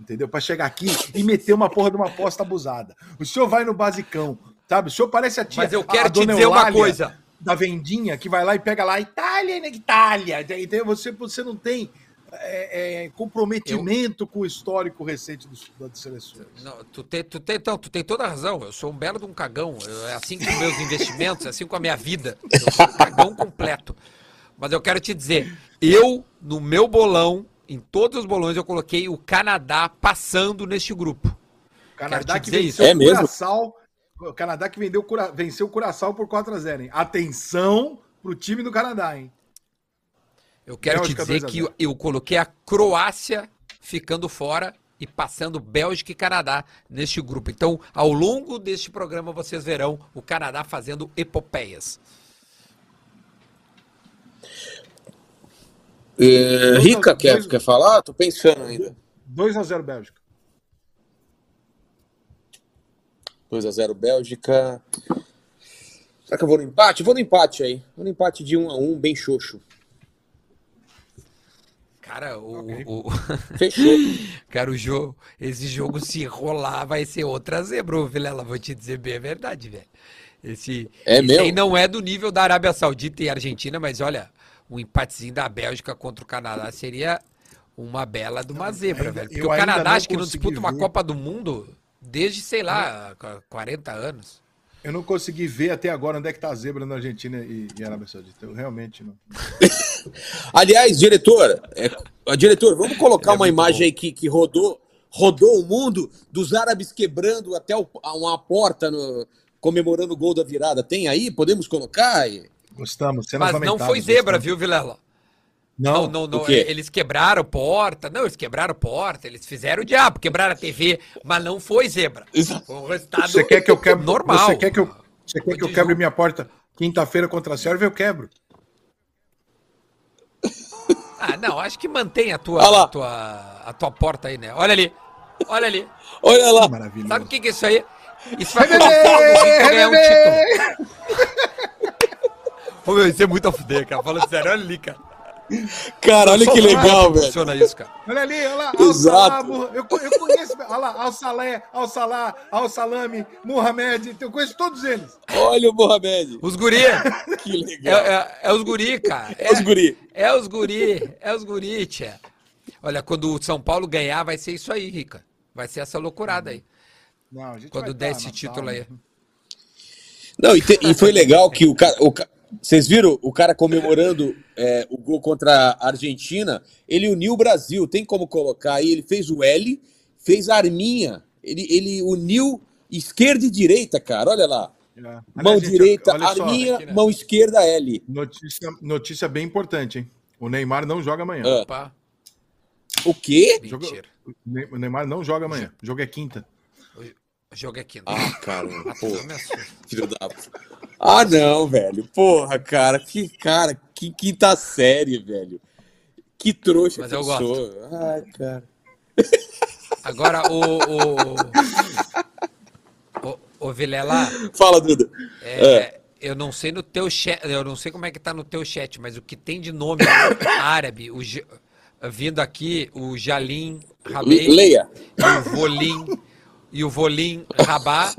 entendeu? Pra chegar aqui e meter uma porra de uma aposta abusada. O senhor vai no basicão, sabe? O senhor parece a tia. Mas eu quero a te dizer uma Eulália coisa. Da vendinha que vai lá e pega lá, Itália, né? Itália, entendeu? Você, você não tem é, é, comprometimento com o histórico recente dos, das seleções. Não, tu, tem, tu, tem, então, tu tem toda a razão. Eu sou um belo de um cagão. Eu- é assim com meus investimentos, é assim com a minha vida. Eu sou um cagão completo. Mas eu quero te dizer, eu, no meu bolão, em todos os bolões, eu coloquei o Canadá passando neste grupo. Canadá te que dizer venceu isso. É o mesmo? Curaçao. O Canadá que vendeu, venceu o Curaçao por 4x0, hein? Atenção pro time do Canadá, hein? Eu quero Bélgica te dizer 2 a que 0. eu, eu coloquei a Croácia ficando fora e passando Bélgica e Canadá neste grupo. Então, ao longo deste programa, vocês verão o Canadá fazendo epopeias. É, Dois Rica, quer, dois- quer falar? Tô pensando ainda. 2x0 Bélgica. 2x0 Bélgica. Será que eu vou no empate? Vou no empate aí. Vou no empate de 1x1, bem xoxo. Cara, o, Ok. o- Fechou. cara, o jogo, esse jogo se rolar vai ser outra zebra, ô, Vilela. Vou te dizer bem a verdade, velho. Esse, É esse aí não é do nível da Arábia Saudita e Argentina, mas olha, um empatezinho da Bélgica contra o Canadá seria uma bela de uma zebra, velho. Porque o Canadá acho que não disputa uma. Copa do Mundo desde, sei lá, 40 anos. Eu não consegui ver até agora onde é que tá a zebra na Argentina e, e Arábia Saudita. Eu realmente não. Aliás, diretor, é, diretor, vamos colocar é uma imagem bom. aí que, que rodou, rodou o mundo dos árabes quebrando até o- uma porta no- comemorando o gol da virada. Tem aí? Podemos colocar? Gostamos. Mas não foi zebra, gostamos. viu, Vilela? Não, Não, não, o? Eles quebraram porta. Não, eles quebraram porta. Eles fizeram o diabo, quebraram a TV, mas não foi zebra. Foi um resultado Você quer que eu quebre? normal. Você quer que eu, você quer que eu quebre minha porta quinta-feira contra a Sérvia? Eu quebro. Ah, não, acho que mantém a tua, a tua, a tua porta aí, né? Olha ali. Olha ali. Olha lá. Maravilhoso. Sabe o que, que é isso aí? Isso vai hein, pra ganhar um título. Ô, meu, isso é muito a fuder, cara. Falando sério, olha ali, cara. Cara, olha que legal, velho. Funciona isso, cara. Olha ali, olha lá. Exato. Eu, eu conheço. Olha lá, Al-Salé, Al-Salah, Al-Salami, Mohamed. Eu conheço todos eles. Olha o Mohamed. Os guri. Que É, legal. é, é os guri, cara. É os guri. É os guri, é os guri, tia. Olha, quando o São Paulo ganhar, vai ser isso aí, Rica. Vai ser essa loucurada aí. Não, a gente Quando vai der tá esse título aí. Não, e, te- e foi legal que o cara. o vocês viram o cara comemorando é, o gol contra a Argentina? Ele uniu o Brasil. Tem como colocar aí? Ele fez o L, fez a arminha. Ele, ele uniu esquerda e direita, cara. Olha lá. É. Mão gente, direita, só, arminha, aqui, né? mão esquerda, L. Notícia, notícia bem importante, hein? O Neymar não joga amanhã. Ah, Opa, o quê? mentira. O Ne- o Neymar não joga amanhã. O jogo é quinta. O jogo é aqui. Ah, caramba. Ah, Pô, filho da. Ah, não, velho. Porra, cara. Que cara. Que quinta série, velho. Que trouxa Mas eu eu gosto. sou. Ai, cara. Agora, o. O, o, o Vilela, Fala, Duda. é, eu não sei no teu chat, eu não sei como é que tá no teu chat, mas o que tem de nome árabe, o, vindo aqui, o Jalim Rabei Leia. o Volim e o Volim Rabá.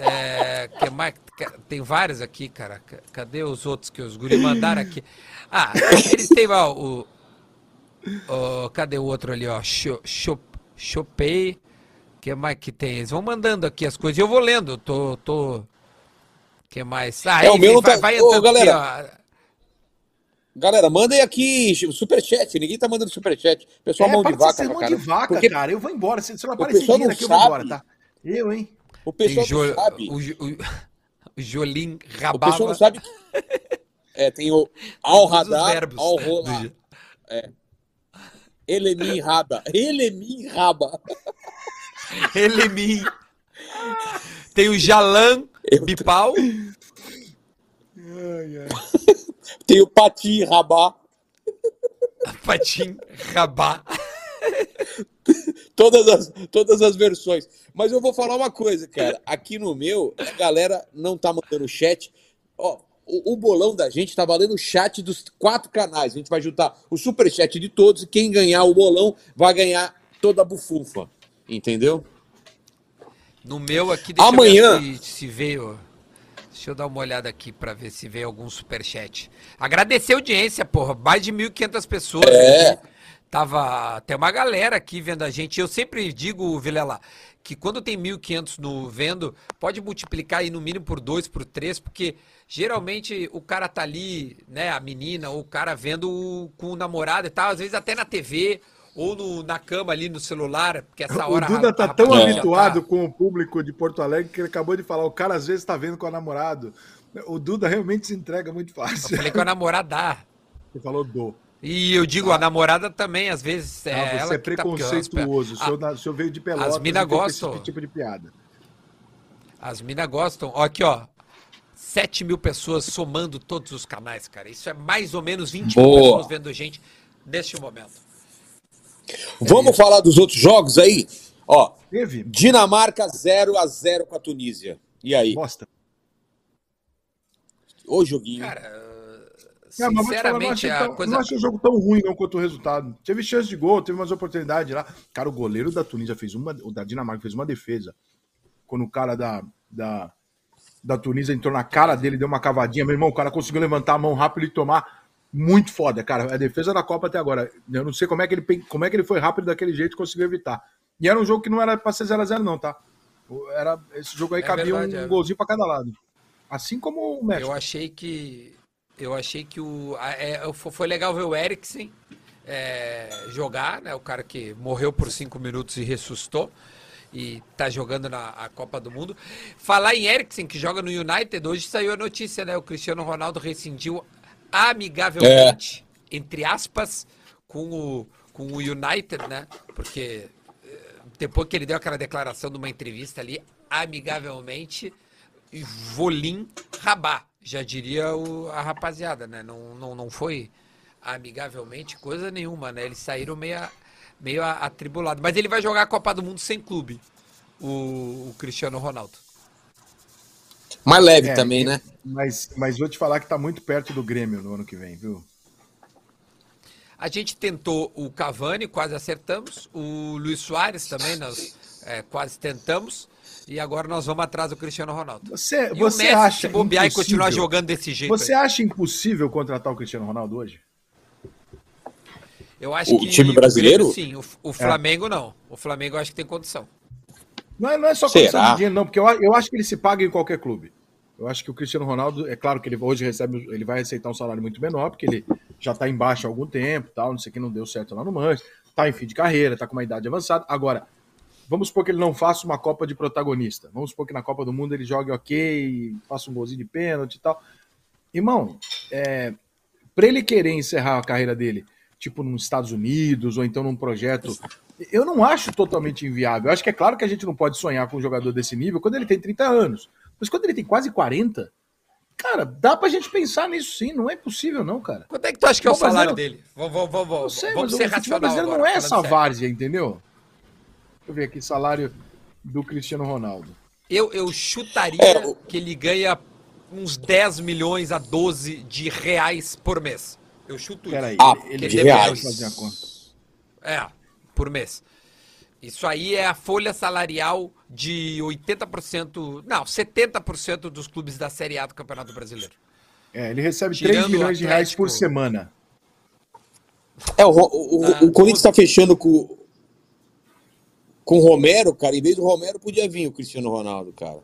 É, que mais, que- tem vários aqui, cara. Cadê os outros que os guri mandaram aqui? Ah, eles têm ó, o Ó, cadê o outro ali, ó? Cho- cho- Chopei. O que mais que tem? Eles vão mandando aqui as coisas e eu vou lendo. Tô. tô... que mais? Ah, É, o aí, meu não vai, tá- vai Ô, entrando galera, aqui, Galera, mandem aqui superchat. Ninguém tá mandando superchat. Pessoal, mão de vaca, mão de vaca, Porque cara. Eu vou embora. Se, se não o aparecer dinheiro não aqui, eu vou embora, tá? Eu, hein? O pessoal Jo- não sabe. o, o, o Jolim O Rabava. pessoal não sabe. que- É, tem o Al Todos os Radar, verbos Al do Jo- Elemin Raba. Elemin Raba. Elemim. Tem o Jalan Eu- Bipal. Tem o Pati Rabá. Patim Rabá. Todas as, todas as versões. Mas eu vou falar uma coisa, cara. Aqui no meu, a galera não tá mandando chat. Ó, o, o bolão da gente tá valendo o chat dos quatro canais. A gente vai juntar o superchat de todos e quem ganhar o bolão vai ganhar toda a bufunfa. Entendeu? No meu aqui, deixa Amanhã- eu ver se, se veio. Deixa eu dar uma olhada aqui pra ver se veio algum superchat. Agradecer a audiência, porra. Mais de 1.500 pessoas É. aqui. Tava. Tem uma galera aqui vendo a gente. Eu sempre digo, Vilela, que quando tem 1.500 no vendo, pode multiplicar aí no mínimo por dois, por três, porque geralmente o cara tá ali, né, a menina ou o cara vendo o- com o namorado e tal, às vezes até na TV ou no- na cama ali no celular, porque essa O hora a- Duda a tá tão habituado tá- com o público de Porto Alegre que ele acabou de falar. O cara às vezes tá vendo com a namorado. O Duda realmente se entrega muito Eu fácil. falei com a namorada. Você falou do. E eu digo, a namorada também, às vezes. É Ah, você ela é que tá- preconceituoso. o, senhor, na- o senhor veio de Pelotas as mina veio com gostam. esse tipo de piada. As minas gostam. Ó, aqui, ó. 7 mil pessoas somando todos os canais, cara. Isso é mais ou menos 20 mil Boa. pessoas vendo a gente neste momento. Vamos falar dos outros jogos aí? Ó, Teve? Dinamarca 0 a 0 com a Tunísia. E aí? Bosta. Ô, joguinho. Cara, Não, mas vou te falar, não sinceramente, achei, a tão- coisa. não achei o jogo tão ruim não quanto o resultado. Teve chance de gol, teve umas oportunidades lá. Cara, o goleiro da Tunísia fez uma, o da Dinamarca fez uma defesa. Quando o cara da, da, da Tunísia entrou na cara dele, deu uma cavadinha, meu irmão, o cara conseguiu levantar a mão rápido e tomar muito foda, cara. A defesa da Copa até agora. Eu não sei como é que ele, como é que ele foi rápido daquele jeito e conseguiu evitar. E era um jogo que não era pra ser 0x0, não, tá? Era, esse jogo aí É cabia verdade, um é. golzinho pra cada lado. Assim como o México. Eu achei que. Eu achei que o. é, fo- foi legal ver o Eriksen é, jogar, né? O cara que morreu por cinco minutos e ressuscitou. E tá jogando na a Copa do Mundo. Falar em Eriksen, que joga no United, hoje saiu a notícia, né? O Cristiano Ronaldo rescindiu amigavelmente, entre aspas, com o, com o United, né? Porque eh, depois que ele deu aquela declaração numa entrevista ali, amigavelmente, e Volim Rabá, já diria o- a rapaziada, né? Não, não, não foi amigavelmente coisa nenhuma, né? Eles saíram meio, meio atribulados. Mas ele vai jogar a Copa do Mundo sem clube, o, o Cristiano Ronaldo. Mais leve É, também, né? Mas, mas vou te falar que tá muito perto do Grêmio no ano que vem, viu? A gente tentou o Cavani, quase acertamos. O Luiz Soares também, nós é, quase tentamos. E agora nós vamos atrás do Cristiano Ronaldo. Você, E você o Messi acha se bobear e impossível- continuar jogando desse jeito. Você aí. acha impossível contratar o Cristiano Ronaldo hoje? Eu acho O que time brasileiro? Grêmio, sim, o, o Flamengo não. O Flamengo eu acho que tem condição. Não é, não é só Será? condição de dinheiro, não, porque eu, eu acho que ele se paga em qualquer clube. Eu acho que o Cristiano Ronaldo, é claro que ele hoje recebe, ele vai aceitar um salário muito menor, porque ele já tá embaixo há algum tempo, tal, não sei o que não deu certo lá no Manchester, tá em fim de carreira, tá com uma idade avançada. Agora, vamos supor que ele não faça uma Copa de protagonista. Vamos supor que na Copa do Mundo ele jogue ok, faça um golzinho de pênalti e tal. Irmão, é, para ele querer encerrar a carreira dele, tipo nos Estados Unidos ou então num projeto, eu não acho totalmente inviável. Eu acho que é claro que a gente não pode sonhar com um jogador desse nível quando ele tem 30 anos. Mas quando ele tem quase 40, cara, dá pra gente pensar nisso sim. Não é impossível, não, cara. Quanto é que tu acha que é o mas salário dele? Vamos, vamos, vamos, Não vamos, sei, vamos mas ser o racional brasileiro agora, não é essa várzea, entendeu? Deixa eu ver aqui, salário do Cristiano Ronaldo. Eu, eu chutaria É, o- que ele ganha uns 10 milhões a 12 de reais por mês. Eu chuto Peraí, isso. Ah, ele de deve reais. fazer a conta. É, por mês. Isso aí é a folha salarial de 80%, não, 70% dos clubes da Série A do Campeonato Brasileiro. É, ele recebe Tirando 3 o milhões de reais por semana. É, o, o, Ah, o Corinthians tá fechando com, com o Romero, cara. Em vez do Romero, podia vir o Cristiano Ronaldo, cara.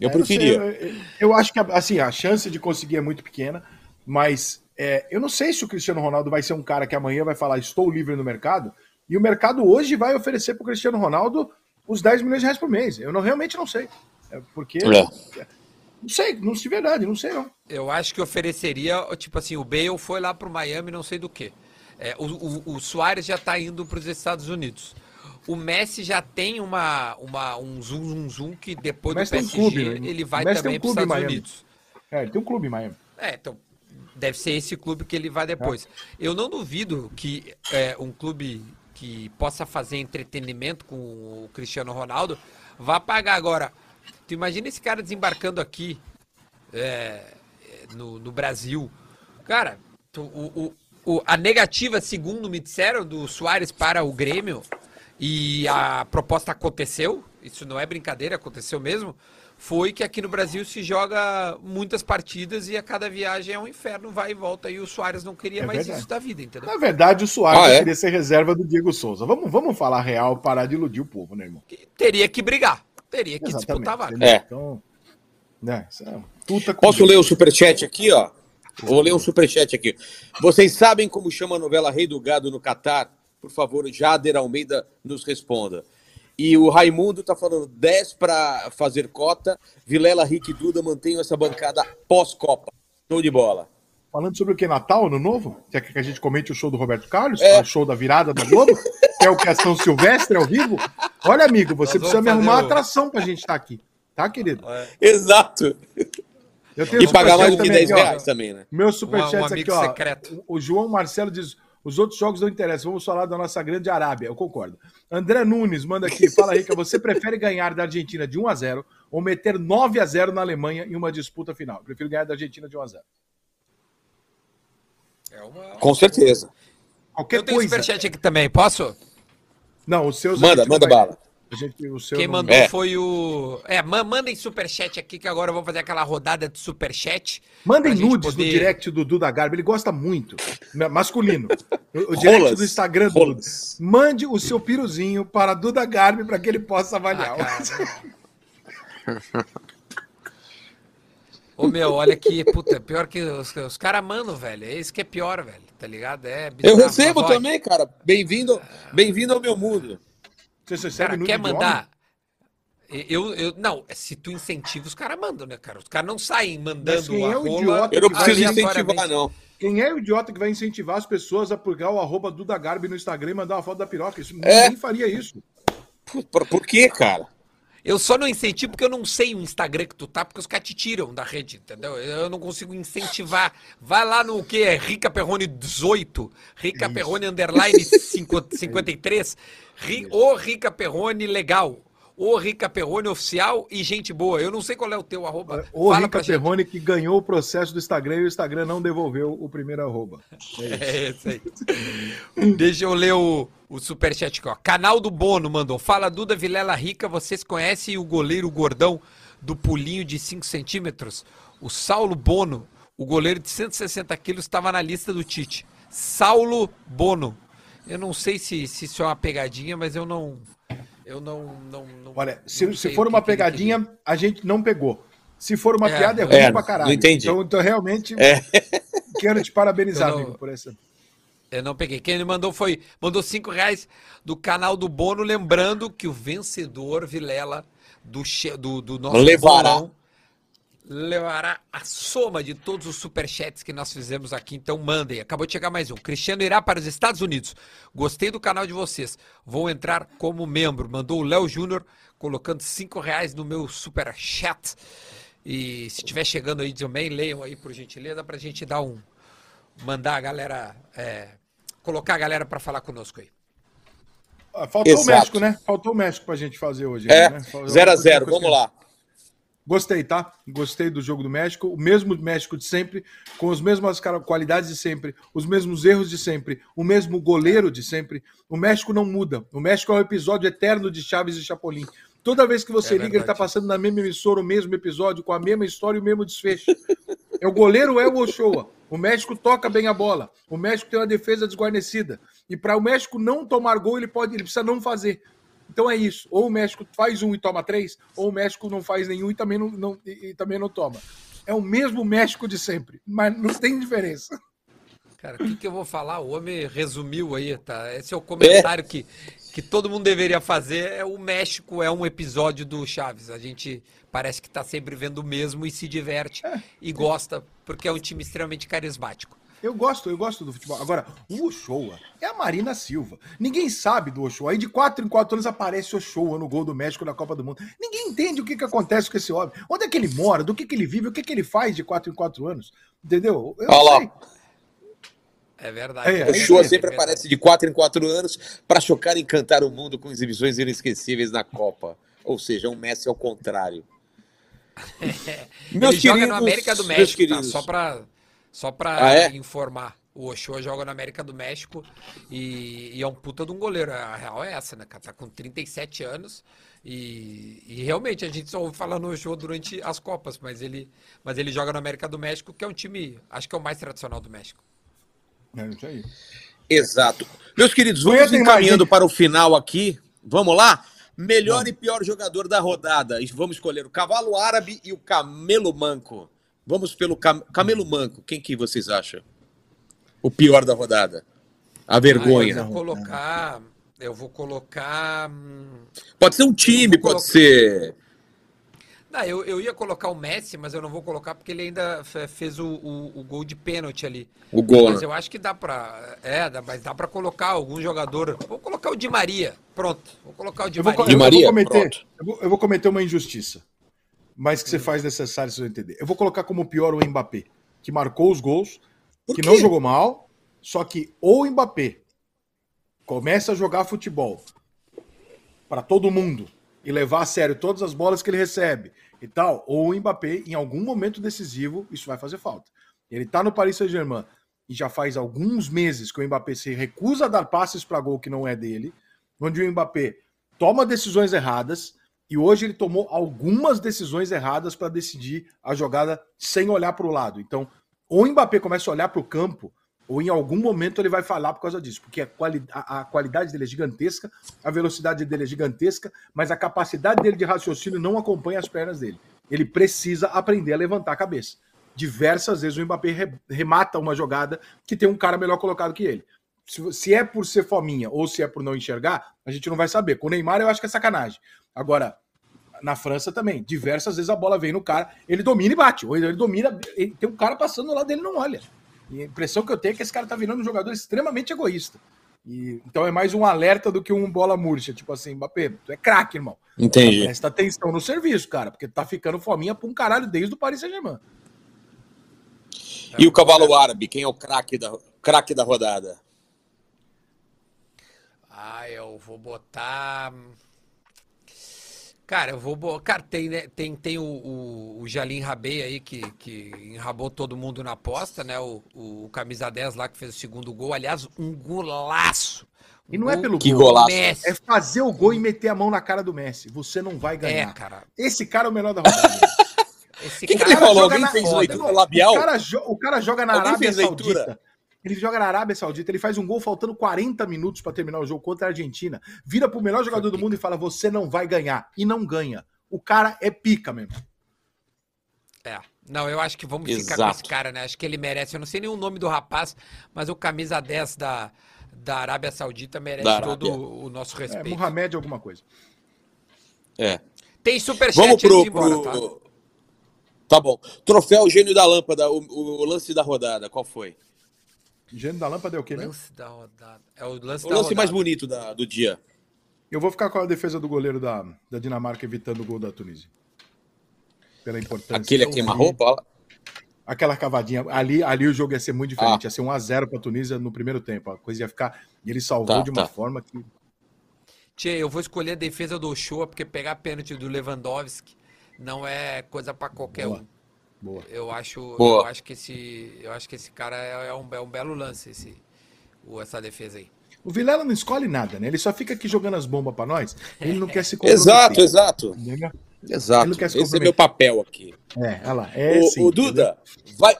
Eu É, não sei, preferia. eu, eu acho que assim, a chance de conseguir é muito pequena, mas é, eu não sei se o Cristiano Ronaldo vai ser um cara que amanhã vai falar estou livre no mercado, e o mercado hoje vai oferecer para o Cristiano Ronaldo os 10 milhões de reais por mês. Eu não, realmente não sei. É porque. É. Não sei, não de verdade, não sei não. Eu acho que ofereceria, tipo assim, o Bale foi lá pro Miami, não sei do que. o, o, o Soares já tá indo para os Estados Unidos. O Messi já tem uma, uma, um zoom, zoom, zoom que depois do tem um PSG clube, né? ele vai também um para os Estados. Unidos. É, ele tem um clube em Miami. É, então deve ser esse clube que ele vai depois. Eu não duvido que é, um clube que possa fazer entretenimento com o Cristiano Ronaldo vá pagar agora. Tu imagina esse cara desembarcando aqui é, no, no Brasil. Cara, tu- o, o- o- a negativa, segundo me disseram, do Soares para o Grêmio, e a proposta aconteceu, isso não é brincadeira, aconteceu mesmo, foi que aqui no Brasil se joga muitas partidas e a cada viagem é um inferno, vai e volta, e o Soares não queria É mais verdade. isso da vida, entendeu? Na verdade, o Soares Ah, é? queria ser reserva do Diego Souza. Vamos, vamos falar real, parar de iludir o povo, né, irmão? Que teria que brigar, teria que Exatamente. disputar a vaga. É. Então, né, é Posso Deus. ler o superchat aqui, ó? Vou ler um superchat aqui. Vocês sabem como chama a novela Rei do Gado no Catar? Por favor, Jader Almeida nos responda. E o Raimundo tá falando 10 para fazer cota. Vilela, Rick e Duda mantenham essa bancada pós-Copa. Show de bola. Falando sobre o que? Natal, Ano Novo? Quer que a gente comente o show do Roberto Carlos? É. O show da virada da Globo? que é o que é São Silvestre ao vivo? Olha, amigo, você Nós precisa me arrumar uma atração pra gente estar aqui. Tá, querido? Exato. Eu tenho E pagar mais superchat do que também 10 aqui, ó. reais também, né? Meus Um- um superchats aqui, ó. secreto. O João Marcelo diz: os outros jogos não interessam, vamos falar da nossa grande Arábia. Eu concordo. André Nunes manda aqui: fala, Rica, você prefere ganhar da Argentina de 1 a 0 ou meter 9 a 0 na Alemanha em uma disputa final? Eu prefiro ganhar da Argentina de 1 a 0 É uma- Com certeza. Qualquer Eu tenho coisa. superchat aqui também, posso? Não, os seus. Manda, manda vai- bala. A gente, o seu Quem não- mandou É. foi o. É, ma- mandem superchat aqui que agora eu vou fazer aquela rodada de superchat. Mandem nudes poder- no direct do Duda Garbi, ele gosta muito. Ma- Masculino. O, o direct Rolas. do Instagram do Duda. Rolas. Mande o seu piruzinho para Duda Garbi para que ele possa Ah, avaliar. cara. Ô meu, olha aqui, puta, pior que os, os caras mandam, velho. É isso que é pior, velho. Tá ligado? É Eu bizarro, recebo mas, olha, também, cara. Bem-vindo bem ao meu mundo. Você recebe Cara, nude quer mandar? Eu, eu, não, se tu incentiva, os caras mandam, né, cara? Os caras não saem mandando quem a é o rola idiota Eu não preciso incentivar, não. Quem é o idiota que vai incentivar as pessoas a pegar o arroba Duda Garbi no Instagram e mandar uma foto da piroca? Isso, É. Ninguém faria isso. Por, por quê, cara? Eu só não incentivo porque eu não sei o Instagram que tu tá, porque os caras te tiram da rede, entendeu? Eu não consigo incentivar. Vai lá no que é Rica Perrone 18, Rica Perrone underline 5 53, ri, ou Rica Perrone legal, ou Rica Perrone oficial e gente boa. Eu não sei qual é o teu arroba. O Fala Rica. Perrone que ganhou o processo do Instagram e o Instagram não devolveu o primeiro arroba. É isso aí. Deixa eu ler o, o superchat aqui, ó. Canal do Bono mandou. Fala, Duda Vilela Rica, vocês conhecem o goleiro gordão do pulinho de 5 centímetros? O Saulo Bono, o goleiro de 160 quilos, estava na lista do Tite. Saulo Bono. Eu não sei se, se isso é uma pegadinha, mas eu não... Eu não... não, não Olha, se, não se for uma que que pegadinha, a gente não pegou. Se for uma É. piada, é ruim É, pra caralho. não entendi. Então, então realmente, É. quero te parabenizar, Eu não- amigo, por essa. Eu não peguei. Quem ele mandou foi. Mandou cinco reais do canal do Bono, lembrando que o vencedor, Vilela, do, do, do nosso Levará. bolão, levará a soma de todos os superchats que nós fizemos aqui. Então mandem. Acabou de chegar mais um. Cristiano irá para os Estados Unidos. Gostei do canal de vocês. Vou entrar como membro. Mandou o Léo Júnior colocando cinco reais no meu superchat. E se estiver chegando aí também, leiam aí por gentileza pra gente dar um mandar a galera, é, colocar a galera para falar conosco aí. Ah, Faltou Exato. o México, né? Faltou o México pra gente fazer hoje. É, né? Faltou- 0 a 0 coisa vamos lá. Gostei, tá? Gostei do jogo do México. O mesmo México de sempre, com as mesmas qualidades de sempre, os mesmos erros de sempre, o mesmo goleiro de sempre. O México não muda. O México é um episódio eterno de Chaves e Chapolin. Toda vez que você É liga, ele tá passando na mesma emissora o mesmo episódio, com a mesma história e o mesmo desfecho. É o goleiro é o Ochoa. O México toca bem a bola. O México tem uma defesa desguarnecida. E para o México não tomar gol, ele pode, ele precisa não fazer. Então é isso. Ou o México faz um e toma três, ou o México não faz nenhum e também não, não- e, e também não toma. É o mesmo México de sempre, mas não tem diferença. Cara, o que, que eu vou falar? O homem resumiu aí, tá? Esse é o comentário que, que todo mundo deveria fazer. É o México é um episódio do Chaves. A gente parece que tá sempre vendo o mesmo e se diverte e gosta, porque é um time extremamente carismático. Eu gosto, eu gosto do futebol. Agora, o Ochoa é a Marina Silva. Ninguém sabe do Ochoa. Aí de quatro em quatro anos aparece o Ochoa no gol do México na Copa do Mundo. Ninguém entende o que, que acontece com esse homem. Onde é que ele mora? Do que, que ele vive? O que, que ele faz de quatro em quatro anos? Entendeu? Eu Olha lá. sei. É verdade. É, é O verdade, Shoa é sempre aparece de 4 em 4 anos para chocar e encantar o mundo com exibições inesquecíveis na Copa. Ou seja, um Messi ao contrário. Ele joga no América do meus México, tá? queridos. Só pra, só pra Ah, é? informar. O Ochoa joga no América do México e, e é um puta de um goleiro. A real é essa, né, cara? Tá com 37 anos e, e realmente a gente só ouve falar no Ochoa durante as Copas, mas ele, mas ele joga no América do México, que é um time, acho que é o mais tradicional do México. É isso aí. Exato. Meus queridos, vamos mais, encaminhando para o final aqui. Vamos lá? Melhor e pior jogador da rodada. Vamos escolher o Cavalo Árabe e o Camelo Manco. Vamos pelo Cam- Camelo Manco. Quem que vocês acham? O pior da rodada. A Ah, vergonha. eu vou colocar. Eu vou colocar. hum, Pode ser um time, vou pode colocar- ser. Não, eu, eu ia colocar o Messi, mas eu não vou colocar porque ele ainda fe- fez o, o, o gol de pênalti ali. O gol. Mas eu acho que dá pra. É, dá, mas dá pra colocar algum jogador. Vou colocar o Di Maria. Pronto. Vou colocar o Di Eu vou, Maria. Di eu vou Maria? cometer, Pronto. eu, vou, eu vou cometer uma injustiça, mas que você faz necessário se eu entender. Eu vou colocar como pior o Mbappé, que marcou os gols, que não jogou mal, só que ou o Mbappé começa a jogar futebol para todo mundo e levar a sério todas as bolas que ele recebe e tal, ou o Mbappé, em algum momento decisivo, isso vai fazer falta. Ele tá no Paris Saint-Germain e já faz alguns meses que o Mbappé se recusa a dar passes para gol que não é dele, onde o Mbappé toma decisões erradas e hoje ele tomou algumas decisões erradas para decidir a jogada sem olhar para o lado. Então, ou o Mbappé começa a olhar para o campo, ou em algum momento ele vai falar por causa disso, porque a, quali a, a qualidade dele é gigantesca, a velocidade dele é gigantesca, mas a capacidade dele de raciocínio não acompanha as pernas dele. Ele precisa aprender a levantar a cabeça. Diversas vezes o Mbappé re- remata uma jogada que tem um cara melhor colocado que ele. Se, é por ser fominha ou se é por não enxergar, a gente não vai saber. Com o Neymar eu acho que é sacanagem. Agora, na França também, diversas vezes a bola vem no cara, ele domina e bate. Ou ele domina, ele- tem um cara passando lá dele e não olha. E a impressão que eu tenho é que esse cara tá virando um jogador extremamente egoísta. E, então é mais um alerta do que um bola murcha. Tipo assim, Mbappé, tu é craque, irmão. Entendi. Presta atenção no serviço, cara, porque tu tá ficando fominha pra um caralho desde o Paris Saint-Germain. E o Cavalo Árabe, quem é o craque da, craque da rodada? Ah, eu vou botar. Cara, eu vou. Cara, tem, né, tem, tem o, o, o Jalim Rabei aí que, que enrabou todo mundo na aposta, né? O, o camisa 10 lá que fez o segundo gol. Aliás, um golaço. E não é Gol pelo Que gol, golaço. Messi. é fazer o gol e meter a mão na cara do Messi. Você não vai É, ganhar. cara. Esse cara é o melhor da rodada. Esse que cara ele falou? Alguém fez foda, leitura labial? O cara, o cara joga na Alguém Arábia fez leitura? Ele joga na Arábia Saudita, ele faz um gol faltando 40 minutos para terminar o jogo contra a Argentina. Vira pro melhor jogador do mundo e fala: Você não vai ganhar. E não ganha. O cara é pica mesmo. É. Não, eu acho que vamos ficar com Exato. esse cara, né? Acho que ele merece. Eu não sei nem o nome do rapaz, mas o camisa 10 da, da Arábia Saudita merece Da todo Arábia. o nosso É, respeito. Mohamed alguma coisa. É. Tem superchat Vamos antes pro. de ir embora, tá? pro... Tá bom. Troféu Gênio da Lâmpada, o, o lance da rodada, qual foi? Gênio da lâmpada é o quê mesmo? Lance da rodada. É o lance O da lance mais bonito da- do dia. Eu vou ficar com a defesa do goleiro da, da Dinamarca evitando o gol da Tunísia. Pela importância. Aquele a queima-roupa? Aquela cavadinha. Ali, ali o jogo ia ser muito diferente. Ah. Ia ser 1x0 pra Tunísia no primeiro tempo. A coisa ia ficar. E ele salvou Tá, de uma tá. forma que. Tchê, eu vou escolher a defesa do Ochoa, porque pegar pênalti do Lewandowski não é coisa pra qualquer Boa. um. Boa. Eu acho, Boa. eu acho que esse, eu acho que esse cara é, é um, é um belo lance esse, o- essa defesa aí. O Vilela não escolhe nada, né? Ele só fica aqui jogando as bombas pra nós. Ele não quer se comprometer. Exato, exato. Entendeu? Exato. Ele não quer se Esse é meu papel aqui. É, olha lá. É o, sim, o Duda, vai,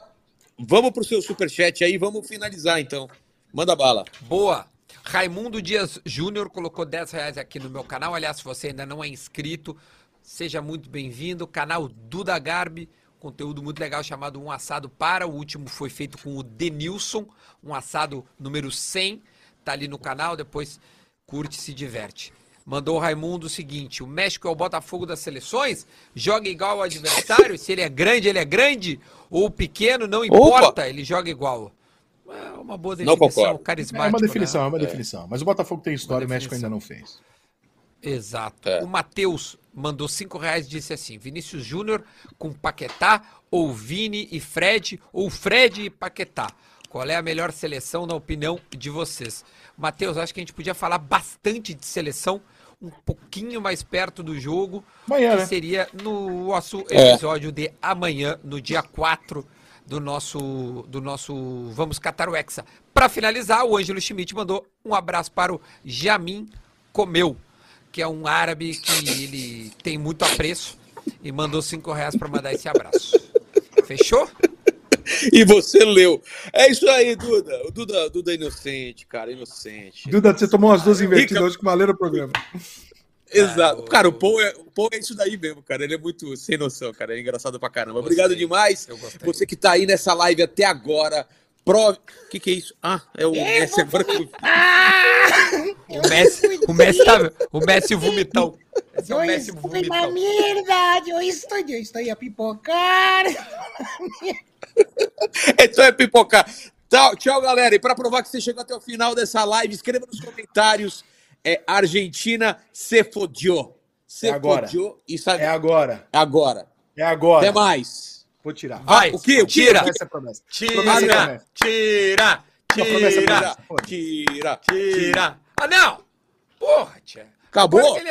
vamos pro seu superchat aí, vamos finalizar então. Manda bala. Boa. Raimundo Dias Júnior colocou 10 reais aqui no meu canal. Aliás, se você ainda não é inscrito, seja muito bem-vindo. Canal Duda Garbi, conteúdo muito legal chamado Um Assado Para. O último foi feito com o Denilson, um assado número 100. Tá ali no canal, depois curte e se diverte. Mandou o Raimundo o seguinte: o México é o Botafogo das seleções, joga igual ao adversário. Se ele é grande, ele é grande, ou pequeno, não importa, ele joga igual. É uma boa definição, concordo. carismática. É uma definição, né? é uma definição. Mas o Botafogo tem história e o México ainda não fez. Exato. É. O Matheus mandou cinco reais e disse assim: Vinícius Júnior com Paquetá, ou Vini e Fred, ou Fred e Paquetá. Qual é a melhor seleção na opinião de vocês? Matheus, acho que a gente podia falar bastante de seleção, um pouquinho mais perto do jogo, Amanhã, que né? seria no nosso É. episódio de amanhã, no dia 4 do nosso, do nosso Vamos Catar o Hexa. Para finalizar, o Ângelo Schmidt mandou um abraço para o Jamin Comeu, que é um árabe que ele tem muito apreço e mandou cinco reais para mandar esse abraço. Fechou? E você leu. É isso aí, Duda. O Duda, Duda é inocente, cara, inocente. Duda, você tomou umas duas invertidas Rica- hoje que valeram o programa. Exato. Ah, Cara, o Paul, é, o Paul é isso daí mesmo, cara. Ele é muito sem noção, cara. É engraçado pra caramba. Obrigado Gostei. demais. Eu gostei. Você que tá aí nessa live até agora. Prove. O que, que é isso? Ah, é o Messi agora. que- O Messi, o Messi tá, o Messi vomitão. Esse é o Messi estoy na vomitão. mierda, yo estoy, yo estoy a pipocar. Então é pipocar. Tchau, tchau, galera. E para provar que você chegou até o final dessa live, escreva nos comentários. É Argentina se fodiou. Se É agora. fodiou e sabe. É agora. agora. É agora. Até mais. Vou tirar. Vai, o tira, Promessa é promessa. tira, Promessa é promessa. tira, é tira, promessa. Foda-se. Tira. tira. Ah, não! Porra, tia. Acabou? Ele